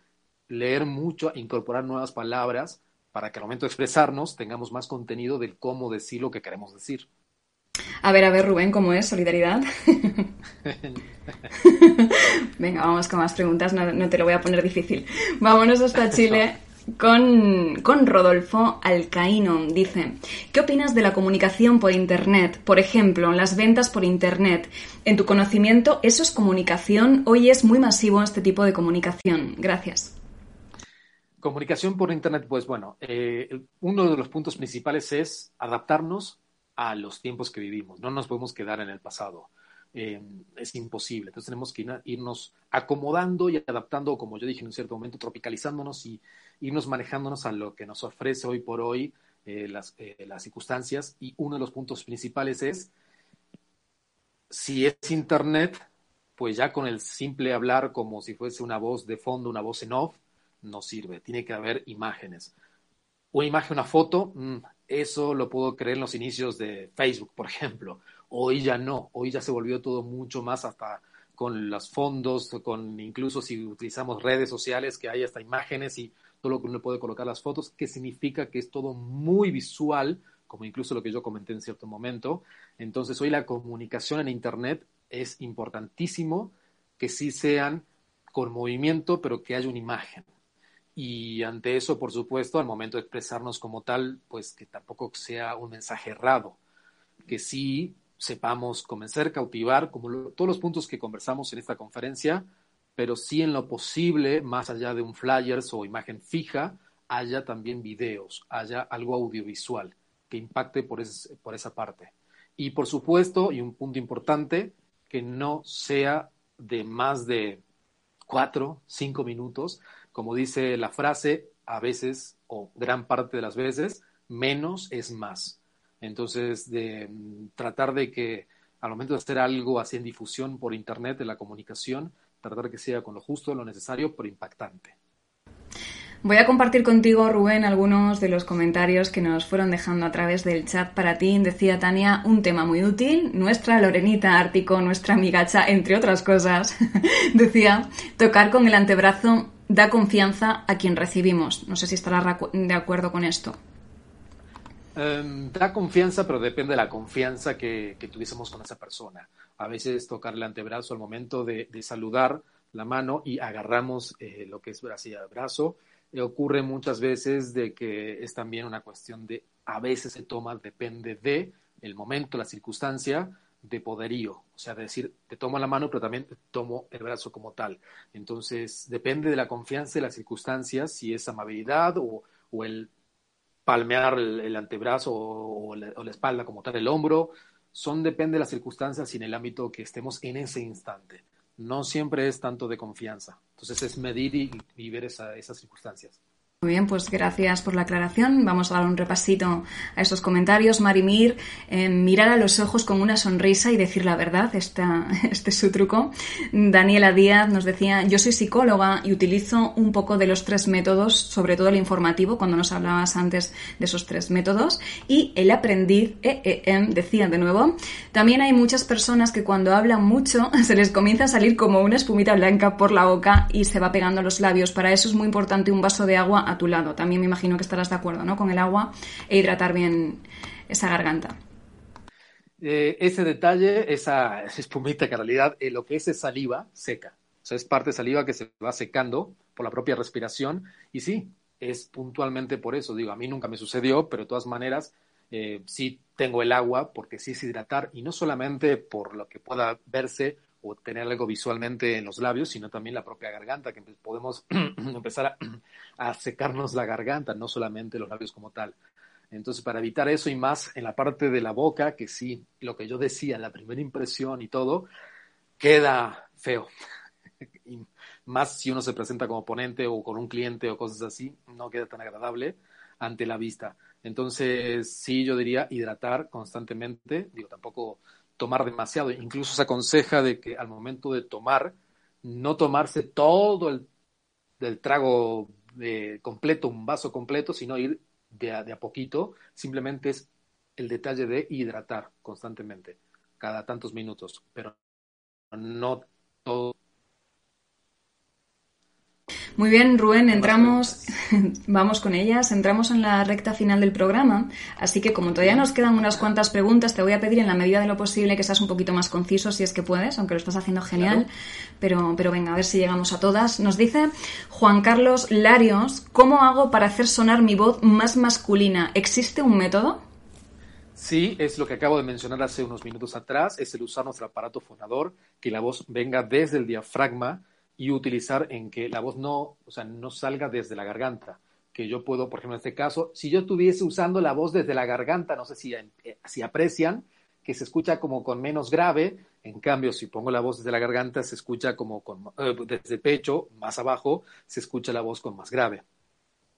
leer mucho, incorporar nuevas palabras para que al momento de expresarnos tengamos más contenido del cómo decir lo que queremos decir. A ver, a ver, Rubén, ¿cómo es solidaridad? Venga, vamos con más preguntas, no, te lo voy a poner difícil. Vámonos hasta Chile. Con, con, Rodolfo Alcaíno. Dice, ¿qué opinas de la comunicación por Internet? Por ejemplo, las ventas por Internet. En tu conocimiento, ¿eso es comunicación? Hoy es muy masivo este tipo de comunicación. Gracias. Comunicación por Internet, pues bueno, eh, uno de los puntos principales es adaptarnos a los tiempos que vivimos. No nos podemos quedar en el pasado. Eh, es imposible. Entonces tenemos que irnos acomodando y adaptando, como yo dije en un cierto momento, tropicalizándonos y irnos manejándonos a lo que nos ofrece hoy por hoy eh, las, eh, las circunstancias. Y uno de los puntos principales es, si es Internet, pues ya con el simple hablar como si fuese una voz de fondo, una voz en off, no sirve. Tiene que haber imágenes. Una imagen, una foto, mm, eso lo puedo creer en los inicios de Facebook, por ejemplo. Hoy ya no, hoy ya se volvió todo mucho más hasta con los fondos, con incluso si utilizamos redes sociales, que hay hasta imágenes y todo lo que uno puede colocar las fotos, que significa que es todo muy visual, como incluso lo que yo comenté en cierto momento. Entonces hoy la comunicación en Internet es importantísimo que sí sean con movimiento, pero que haya una imagen. Y ante eso, por supuesto, al momento de expresarnos como tal, pues que tampoco sea un mensaje errado, que sí sepamos convencer, cautivar, como todos los puntos que conversamos en esta conferencia, pero sí en lo posible, más allá de un flyers o imagen fija, haya también videos, haya algo audiovisual que impacte por, por esa parte. Y por supuesto, y un punto importante, que no sea de más de cuatro, cinco minutos, como dice la frase, a veces o gran parte de las veces, menos es más. Entonces, de mm, tratar de que al momento de hacer algo así en difusión por Internet, de la comunicación, tratar que sea con lo justo, lo necesario, pero impactante. Voy a compartir contigo, Rubén, algunos de los comentarios que nos fueron dejando a través del chat para ti. Decía Tania, un tema muy útil. Nuestra Lorenita Ártico, nuestra amigacha, entre otras cosas, decía, tocar con el antebrazo da confianza a quien recibimos. No sé si estarás de acuerdo con esto. Em, da confianza, pero depende de la confianza que, tuviésemos con esa persona. A veces tocar el antebrazo al momento de, saludar la mano y agarramos eh, lo que es brazo y brazo. Eh, ocurre muchas veces de que es también una cuestión de, a veces se toma, depende de el momento, la circunstancia, de poderío, o sea, de decir, te tomo la mano, pero también te tomo el brazo como tal. Entonces, depende de la confianza y las circunstancias, si es amabilidad o, el palmear el, antebrazo o, la, espalda como tal, el hombro, son depende de las circunstancias y en el ámbito que estemos en ese instante. No siempre es tanto de confianza. Entonces, es medir y, ver esas circunstancias. Muy bien, pues gracias por la aclaración. Vamos a dar un repasito a estos comentarios. Marimir, eh, mirar a los ojos con una sonrisa y decir la verdad, esta, este es su truco. Daniela Díaz nos decía, yo soy psicóloga y utilizo un poco de los tres métodos, sobre todo el informativo, cuando nos hablabas antes de esos tres métodos. Y el aprendiz, EEM, decía de nuevo, también hay muchas personas que cuando hablan mucho se les comienza a salir como una espumita blanca por la boca y se va pegando a los labios. Para eso es muy importante un vaso de agua tu lado. También me imagino que estarás de acuerdo, ¿no? Con el agua e hidratar bien esa garganta. Eh, ese detalle, esa, espumita que en realidad eh, lo que es es saliva seca. O sea, es parte de saliva que se va secando por la propia respiración. Y sí, es puntualmente por eso. Digo, a mí nunca me sucedió, pero de todas maneras eh, sí tengo el agua porque sí es hidratar y no solamente por lo que pueda verse o tener algo visualmente en los labios, sino también la propia garganta, que podemos empezar a, secarnos la garganta, no solamente los labios como tal. Entonces, para evitar eso y más en la parte de la boca, que sí, lo que yo decía, la primera impresión y todo, queda feo. más si uno se presenta como ponente o con un cliente o cosas así, no queda tan agradable ante la vista. Entonces, sí, yo diría hidratar constantemente, digo, tampoco tomar demasiado. Incluso se aconseja de que al momento de tomar, no tomarse todo el trago de completo, un vaso completo, sino ir de a, de a poquito. Simplemente es el detalle de hidratar constantemente, cada tantos minutos, pero no todo Muy bien, Rubén, entramos, vamos con ellas, entramos en la recta final del programa, así que como todavía nos quedan unas cuantas preguntas, te voy a pedir en la medida de lo posible que seas un poquito más conciso si es que puedes, aunque lo estás haciendo genial, pero, pero venga, a ver si llegamos a todas. Nos dice Juan Carlos Larios, ¿cómo hago para hacer sonar mi voz más masculina? ¿Existe un método? Sí, es lo que acabo de mencionar hace unos minutos atrás, es el usar nuestro aparato fonador, que la voz venga desde el diafragma y utilizar en que la voz no, o sea, no salga desde la garganta. Que yo puedo, por ejemplo, en este caso, si yo estuviese usando la voz desde la garganta, no sé si, eh, si aprecian, que se escucha como con menos grave, en cambio, si pongo la voz desde la garganta, se escucha como eh, desde pecho, más abajo, se escucha la voz con más grave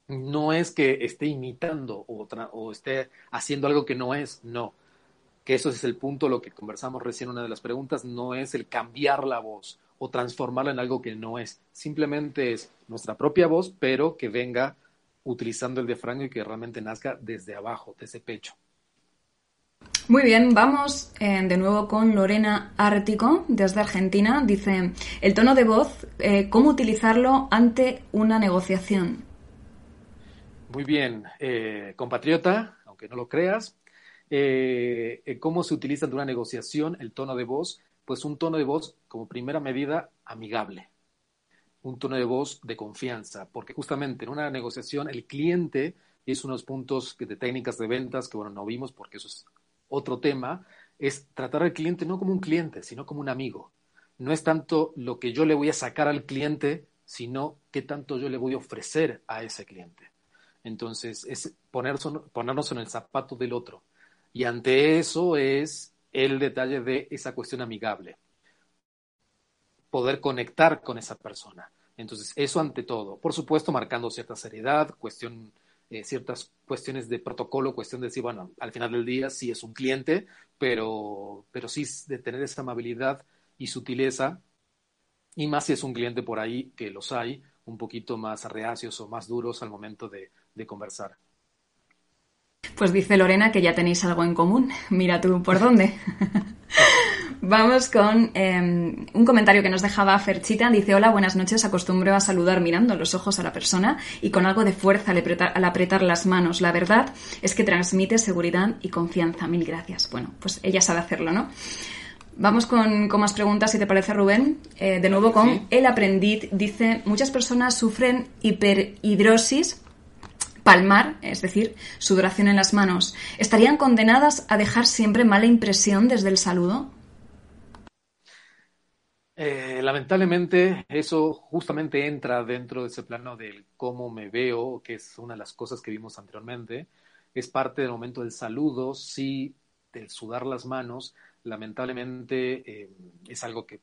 no es que esté imitando otra o esté haciendo algo que no es, no. Que eso es el punto, lo que conversamos recién una de las preguntas, no es el cambiar la voz o transformarla en algo que no es. Simplemente es nuestra propia voz, pero que venga utilizando el diafragma y que realmente nazca desde abajo, desde pecho. Muy bien, vamos eh, de nuevo con Lorena Ártico, desde Argentina. Dice, el tono de voz, eh, ¿cómo utilizarlo ante una negociación? Muy bien, eh, compatriota, aunque no lo creas, ¿cómo se utiliza en una negociación el tono de voz? Pues un tono de voz como primera medida amigable, un tono de voz de confianza, porque justamente en una negociación el cliente, y es unos puntos de técnicas de ventas que bueno, no vimos porque eso es otro tema, es tratar al cliente no como un cliente, sino como un amigo. No es tanto lo que yo le voy a sacar al cliente, sino qué tanto yo le voy a ofrecer a ese cliente. Entonces, es ponernos en el zapato del otro. Y ante eso es el detalle de esa cuestión amigable. Poder conectar con esa persona. Entonces, eso ante todo. Por supuesto, marcando cierta seriedad, cuestión, eh, ciertas cuestiones de protocolo, cuestión de decir, bueno, al final del día sí es un cliente, pero, pero sí de tener esa amabilidad y sutileza. Y más si es un cliente por ahí, que los hay, un poquito más reacios o más duros al momento de, de conversar. Pues dice Lorena que ya tenéis algo en común. Mira tú por dónde. Vamos con em, un comentario que nos dejaba Ferchita. Dice, hola, buenas noches. Acostumbro a saludar mirando los ojos a la persona y con algo de fuerza al apretar, al apretar, las manos. La verdad es que transmite seguridad y confianza. Mil gracias. Bueno, pues ella sabe hacerlo, ¿no? Vamos con, más preguntas, si te parece, Rubén. Eh, de nuevo con el aprendiz. Dice, muchas personas sufren hiperhidrosis palmar, es decir, sudoración en las manos, ¿estarían condenadas a dejar siempre mala impresión desde el saludo? Eh, lamentablemente eso justamente entra dentro de ese plano del cómo me veo, que es una de las cosas que vimos anteriormente. Es parte del momento del saludo, sí, del sudar las manos. Lamentablemente eh, es algo que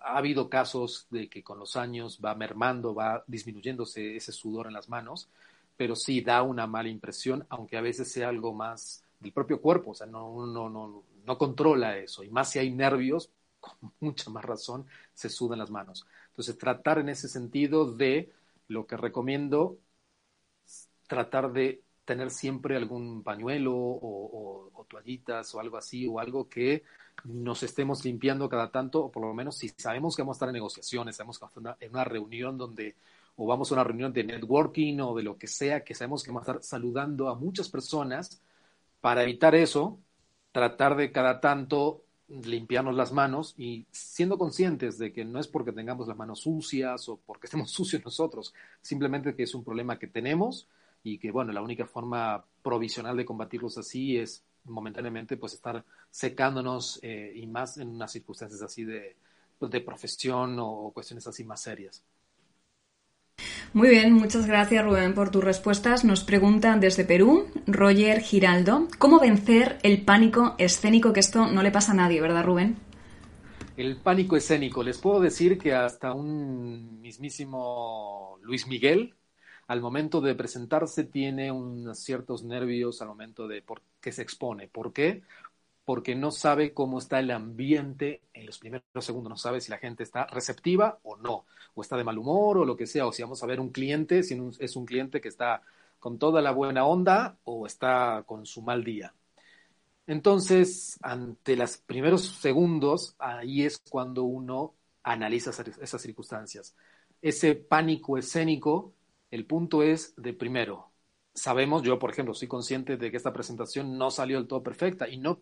ha habido casos de que con los años va mermando, va disminuyéndose ese sudor en las manos pero sí da una mala impresión, aunque a veces sea algo más del propio cuerpo, o sea, no, no, no, no controla eso, y más si hay nervios, con mucha más razón, se sudan las manos. Entonces, tratar en ese sentido de, lo que recomiendo, tratar de tener siempre algún pañuelo o, toallitas o algo así, o algo que nos estemos limpiando cada tanto, o por lo menos si sabemos que vamos a estar en negociaciones, sabemos que vamos a estar en una reunión donde o vamos a una reunión de networking o de lo que sea, que sabemos que vamos a estar saludando a muchas personas, para evitar eso, tratar de cada tanto limpiarnos las manos y siendo conscientes de que no es porque tengamos las manos sucias o porque estemos sucios nosotros, simplemente que es un problema que tenemos y que, bueno, la única forma provisional de combatirlos así es momentáneamente pues estar secándonos eh, y más en unas circunstancias así de, de profesión o cuestiones así más serias. Muy bien, muchas gracias Rubén por tus respuestas. Nos preguntan desde Perú, Roger Giraldo, ¿cómo vencer el pánico escénico? Que esto no le pasa a nadie, ¿verdad Rubén? El pánico escénico. Les puedo decir que hasta un mismísimo Luis Miguel, al momento de presentarse, tiene unos ciertos nervios al momento de por qué se expone. ¿Por qué? Porque no sabe cómo está el ambiente en los primeros segundos, no sabe si la gente está receptiva o no, o está de mal humor o lo que sea, o si vamos a ver un cliente, si es un cliente que está con toda la buena onda o está con su mal día. Entonces, ante los primeros segundos, ahí es cuando uno analiza esas circunstancias. ese pánico escénico, el punto es de primero, sabemos, yo por ejemplo, soy consciente de que esta presentación no salió del todo perfecta y no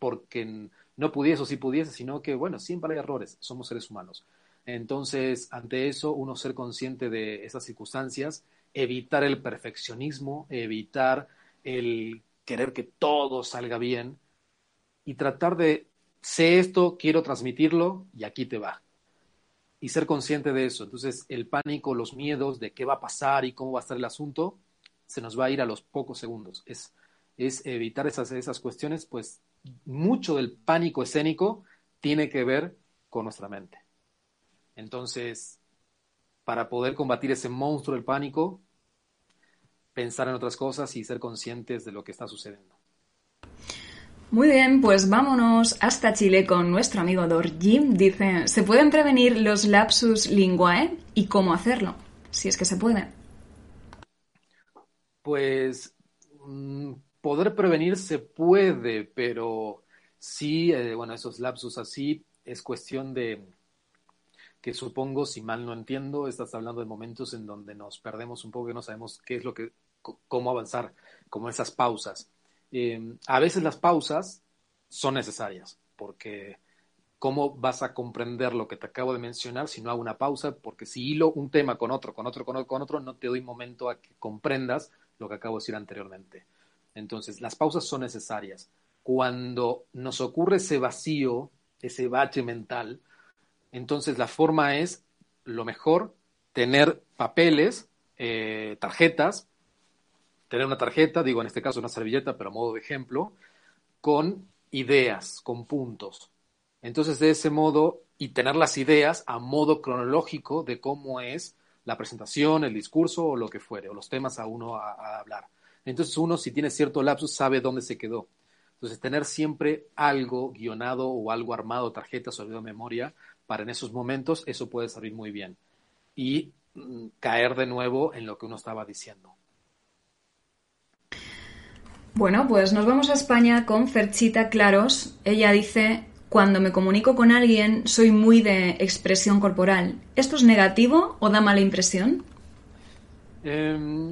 porque no pudiese o sí pudiese, sino que, bueno, siempre hay errores, somos seres humanos. Entonces, ante eso, uno ser consciente de esas circunstancias, evitar el perfeccionismo, evitar el querer que todo salga bien y tratar de, sé esto, quiero transmitirlo y aquí te va. Y ser consciente de eso. Entonces, el pánico, los miedos de qué va a pasar y cómo va a estar el asunto, se nos va a ir a los pocos segundos. Es, es evitar esas, esas cuestiones, pues mucho del pánico escénico tiene que ver con nuestra mente. Entonces, para poder combatir ese monstruo del pánico, pensar en otras cosas y ser conscientes de lo que está sucediendo. Muy bien, pues vámonos hasta Chile con nuestro amigo Dorji. Dice, ¿se pueden prevenir los lapsus linguae y cómo hacerlo? Si es que se puede. Pues mm, poder prevenir se puede, pero sí, eh, bueno, esos lapsus así es cuestión de que supongo, si mal no entiendo, estás hablando de momentos en donde nos perdemos un poco y no sabemos qué es lo que, cómo avanzar, como esas pausas. Em, a veces las pausas son necesarias, porque ¿cómo vas a comprender lo que te acabo de mencionar si no hago una pausa? Porque si hilo un tema con otro, con otro, con otro, con otro, no te doy momento a que comprendas lo que acabo de decir anteriormente. Entonces, las pausas son necesarias. Cuando nos ocurre ese vacío, ese bache mental, entonces la forma es, lo mejor, tener papeles, eh, tarjetas, tener una tarjeta, digo en este caso una servilleta, pero a modo de ejemplo, con ideas, con puntos. Entonces, de ese modo, y tener las ideas a modo cronológico de cómo es la presentación, el discurso o lo que fuere, o los temas a uno a, hablar. Entonces, uno, si tiene cierto lapsus, sabe dónde se quedó. Entonces, tener siempre algo guionado o algo armado, tarjetas o de memoria, para en esos momentos, eso puede servir muy bien. Y mm, caer de nuevo en lo que uno estaba diciendo. Bueno, pues nos vamos a España con Ferchita Claros. Ella dice, cuando me comunico con alguien soy muy de expresión corporal. ¿Esto es negativo o da mala impresión? Em,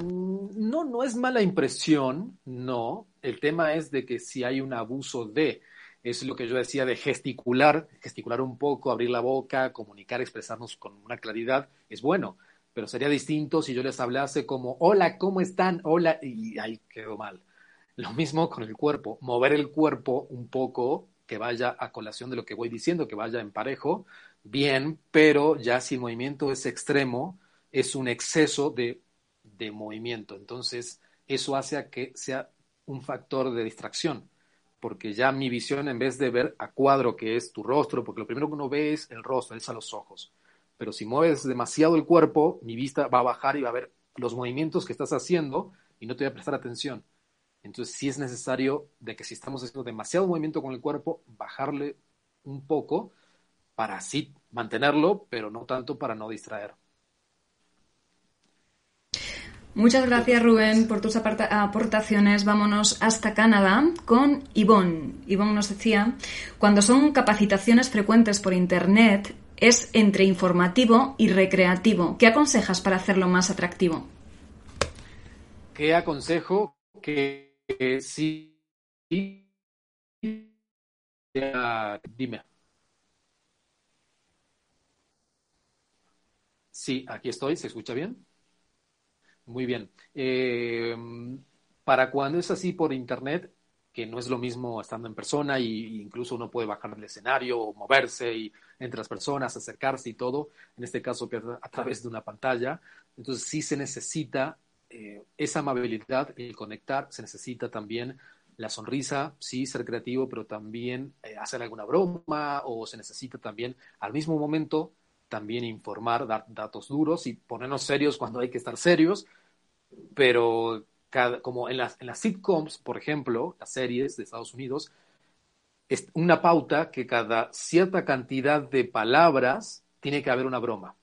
no, no es mala impresión, no. El tema es de que si hay un abuso de, es lo que yo decía de gesticular, gesticular un poco, abrir la boca, comunicar, expresarnos con una claridad, es bueno. Pero sería distinto si yo les hablase como, hola, ¿cómo están? Hola, y ahí quedó mal. Lo mismo con el cuerpo, mover el cuerpo un poco, que vaya a colación de lo que voy diciendo, que vaya en parejo, bien, pero ya si el movimiento es extremo, es un exceso de, de movimiento. Entonces, eso hace que sea un factor de distracción, porque ya mi visión, en vez de ver a cuadro, que es tu rostro, porque lo primero que uno ve es el rostro, es a los ojos. Pero si mueves demasiado el cuerpo, mi vista va a bajar y va a ver los movimientos que estás haciendo y no te voy a prestar atención. Entonces sí es necesario de que si estamos haciendo demasiado movimiento con el cuerpo, bajarle un poco para así mantenerlo, pero no tanto para no distraer. Muchas gracias Rubén por tus aportaciones. Vámonos hasta Canadá con Ivonne. Ivonne nos decía, cuando son capacitaciones frecuentes por Internet, es entre informativo y recreativo. ¿Qué aconsejas para hacerlo más atractivo? ¿Qué aconsejo? Que sí. dime. Sí, aquí estoy. ¿Se escucha bien? Muy bien. Eh, para cuando es así por internet, que no es lo mismo estando en persona e incluso uno puede bajar del escenario o moverse y entre las personas, acercarse y todo, en este caso a través de una pantalla. Entonces sí se necesita eh, esa amabilidad, el conectar, se necesita también la sonrisa, sí, ser creativo, pero también eh, hacer alguna broma o se necesita también al mismo momento también informar, dar datos duros y ponernos serios cuando hay que estar serios, pero como en las, en las sitcoms, por ejemplo, las series de Estados Unidos, es una pauta que cada cierta cantidad de palabras tiene que haber una broma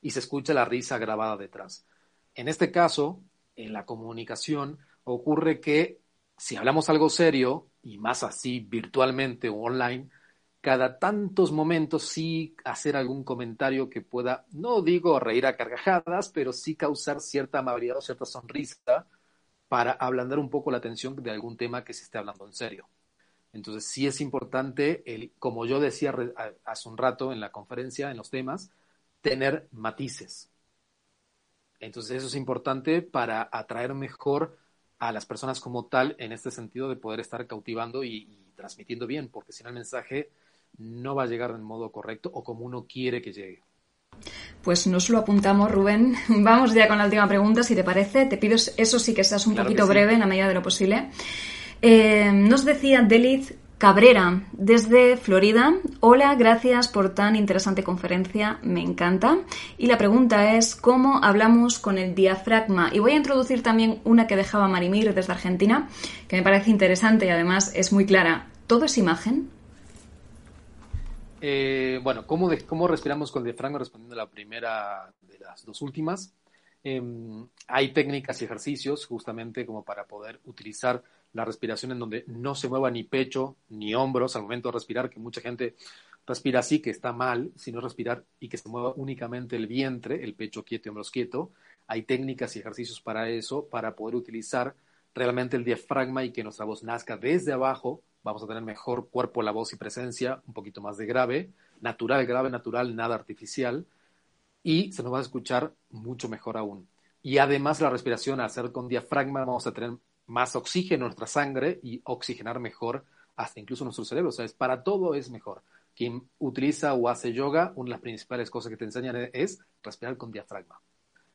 y se escucha la risa grabada detrás. En este caso, en la comunicación, ocurre que si hablamos algo serio, y más así virtualmente o online, cada tantos momentos sí hacer algún comentario que pueda, no digo reír a carcajadas, pero sí causar cierta amabilidad o cierta sonrisa para ablandar un poco la atención de algún tema que se esté hablando en serio. Entonces sí es importante, el, como yo decía hace un rato en la conferencia, en los temas, tener matices. Entonces eso es importante para atraer mejor a las personas como tal en este sentido de poder estar cautivando y, y transmitiendo bien, porque si no el mensaje no va a llegar en modo correcto o como uno quiere que llegue. Pues nos lo apuntamos, Rubén. Vamos ya con la última pregunta, si te parece. Te pido eso sí que seas un poquito breve en la medida de lo posible. Eh, nos decía Delit Cabrera, desde Florida. Hola, gracias por tan interesante conferencia, me encanta. Y la pregunta es, ¿cómo hablamos con el diafragma? Y voy a introducir también una que dejaba Marimir desde Argentina, que me parece interesante y además es muy clara. ¿Todo es imagen? Eh, bueno, ¿cómo, ¿cómo respiramos con el diafragma? Respondiendo a la primera de las dos últimas. Em, hay técnicas y ejercicios justamente como para poder utilizar la respiración en donde no se mueva ni pecho ni hombros al momento de respirar, que mucha gente respira así, que está mal, sino respirar y que se mueva únicamente el vientre, el pecho quieto y hombros quieto. Hay técnicas y ejercicios para eso, para poder utilizar realmente el diafragma y que nuestra voz nazca desde abajo vamos a tener mejor cuerpo, la voz y presencia, un poquito más de grave, natural, grave, natural, nada artificial, y se nos va a escuchar mucho mejor aún. Y además la respiración, al hacer con diafragma, vamos a tener más oxígeno en nuestra sangre y oxigenar mejor hasta incluso nuestro cerebro. O sea, es, para todo es mejor. Quien utiliza o hace yoga, una de las principales cosas que te enseñan es respirar con diafragma.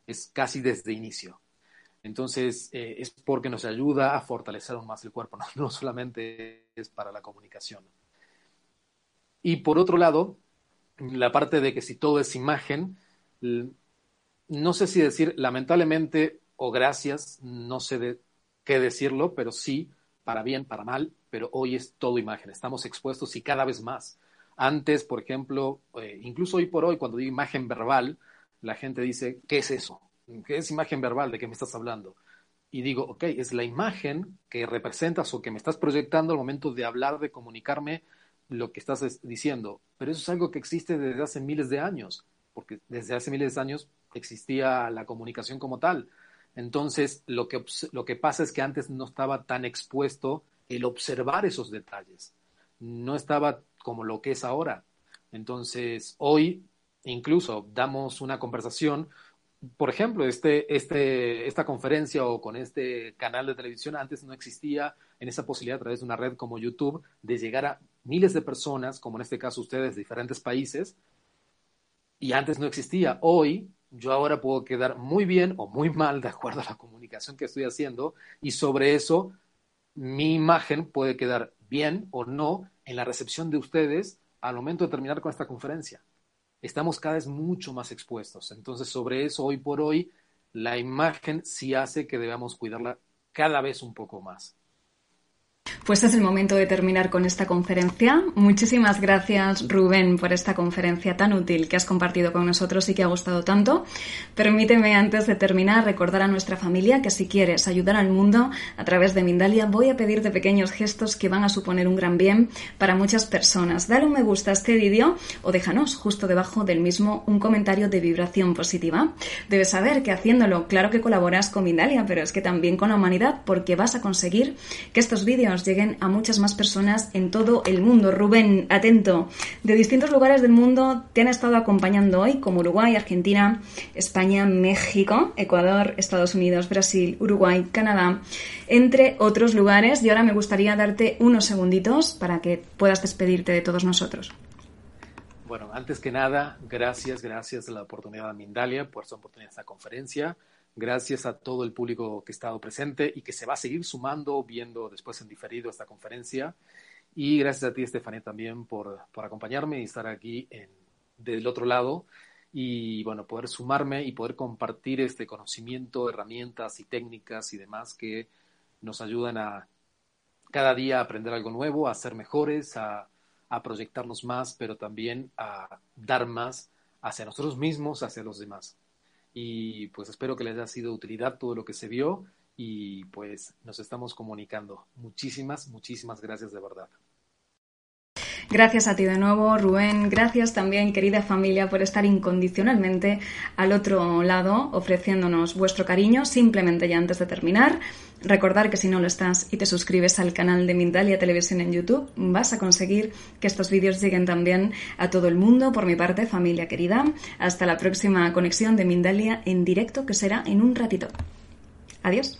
Es casi desde inicio. Entonces, eh, es porque nos ayuda a fortalecer aún más el cuerpo, no, solamente es para la comunicación. Y por otro lado, la parte de que si todo es imagen, no sé si decir lamentablemente o gracias, no sé de qué decirlo, pero sí, para bien, para mal, pero hoy es todo imagen, estamos expuestos y cada vez más. Antes, por ejemplo, eh, incluso hoy por hoy, cuando digo imagen verbal, la gente dice, ¿qué es eso? ¿Qué es imagen verbal? ¿De qué me estás hablando? Y digo, ok, es la imagen que representas o que me estás proyectando al momento de hablar, de comunicarme lo que estás diciendo. Pero eso es algo que existe desde hace miles de años, porque desde hace miles de años existía la comunicación como tal. Entonces, lo que, lo que pasa es que antes no estaba tan expuesto el observar esos detalles. No estaba como lo que es ahora. Entonces, hoy incluso damos una conversación por ejemplo, este, este, esta conferencia o con este canal de televisión antes no existía en esa posibilidad a través de una red como YouTube de llegar a miles de personas, como en este caso ustedes, de diferentes países, y antes no existía. Hoy yo ahora puedo quedar muy bien o muy mal de acuerdo a la comunicación que estoy haciendo y sobre eso mi imagen puede quedar bien o no en la recepción de ustedes al momento de terminar con esta conferencia estamos cada vez mucho más expuestos. Entonces, sobre eso, hoy por hoy, la imagen sí hace que debamos cuidarla cada vez un poco más. Pues es el momento de terminar con esta conferencia. Muchísimas gracias, Rubén, por esta conferencia tan útil que has compartido con nosotros y que ha gustado tanto. Permíteme, antes de terminar, recordar a nuestra familia que si quieres ayudar al mundo a través de Mindalia, voy a pedirte pequeños gestos que van a suponer un gran bien para muchas personas. Dale un me gusta a este vídeo o déjanos justo debajo del mismo un comentario de vibración positiva. Debes saber que haciéndolo, claro que colaboras con Mindalia, pero es que también con la humanidad porque vas a conseguir que estos vídeos lleguen a muchas más personas en todo el mundo. Rubén, atento, de distintos lugares del mundo te han estado acompañando hoy, como Uruguay, Argentina, España, México, Ecuador, Estados Unidos, Brasil, Uruguay, Canadá, entre otros lugares. Y ahora me gustaría darte unos segunditos para que puedas despedirte de todos nosotros. Bueno, antes que nada, gracias, gracias a la oportunidad de Mindalia por esta oportunidad de esta conferencia. Gracias a todo el público que ha estado presente y que se va a seguir sumando, viendo después en diferido esta conferencia. Y gracias a ti, Estefanía, también por, por acompañarme y estar aquí en, del otro lado y bueno, poder sumarme y poder compartir este conocimiento, herramientas y técnicas y demás que nos ayudan a cada día aprender algo nuevo, a ser mejores, a, a proyectarnos más, pero también a dar más hacia nosotros mismos, hacia los demás y pues espero que les haya sido de utilidad todo lo que se vio y pues nos estamos comunicando. Muchísimas, muchísimas gracias de verdad. Gracias a ti de nuevo, Rubén. Gracias también, querida familia, por estar incondicionalmente al otro lado, ofreciéndonos vuestro cariño. Simplemente ya antes de terminar, recordar que si no lo estás y te suscribes al canal de Mindalia Televisión en YouTube, vas a conseguir que estos vídeos lleguen también a todo el mundo. Por mi parte, familia querida, hasta la próxima conexión de Mindalia en directo, que será en un ratito. Adiós.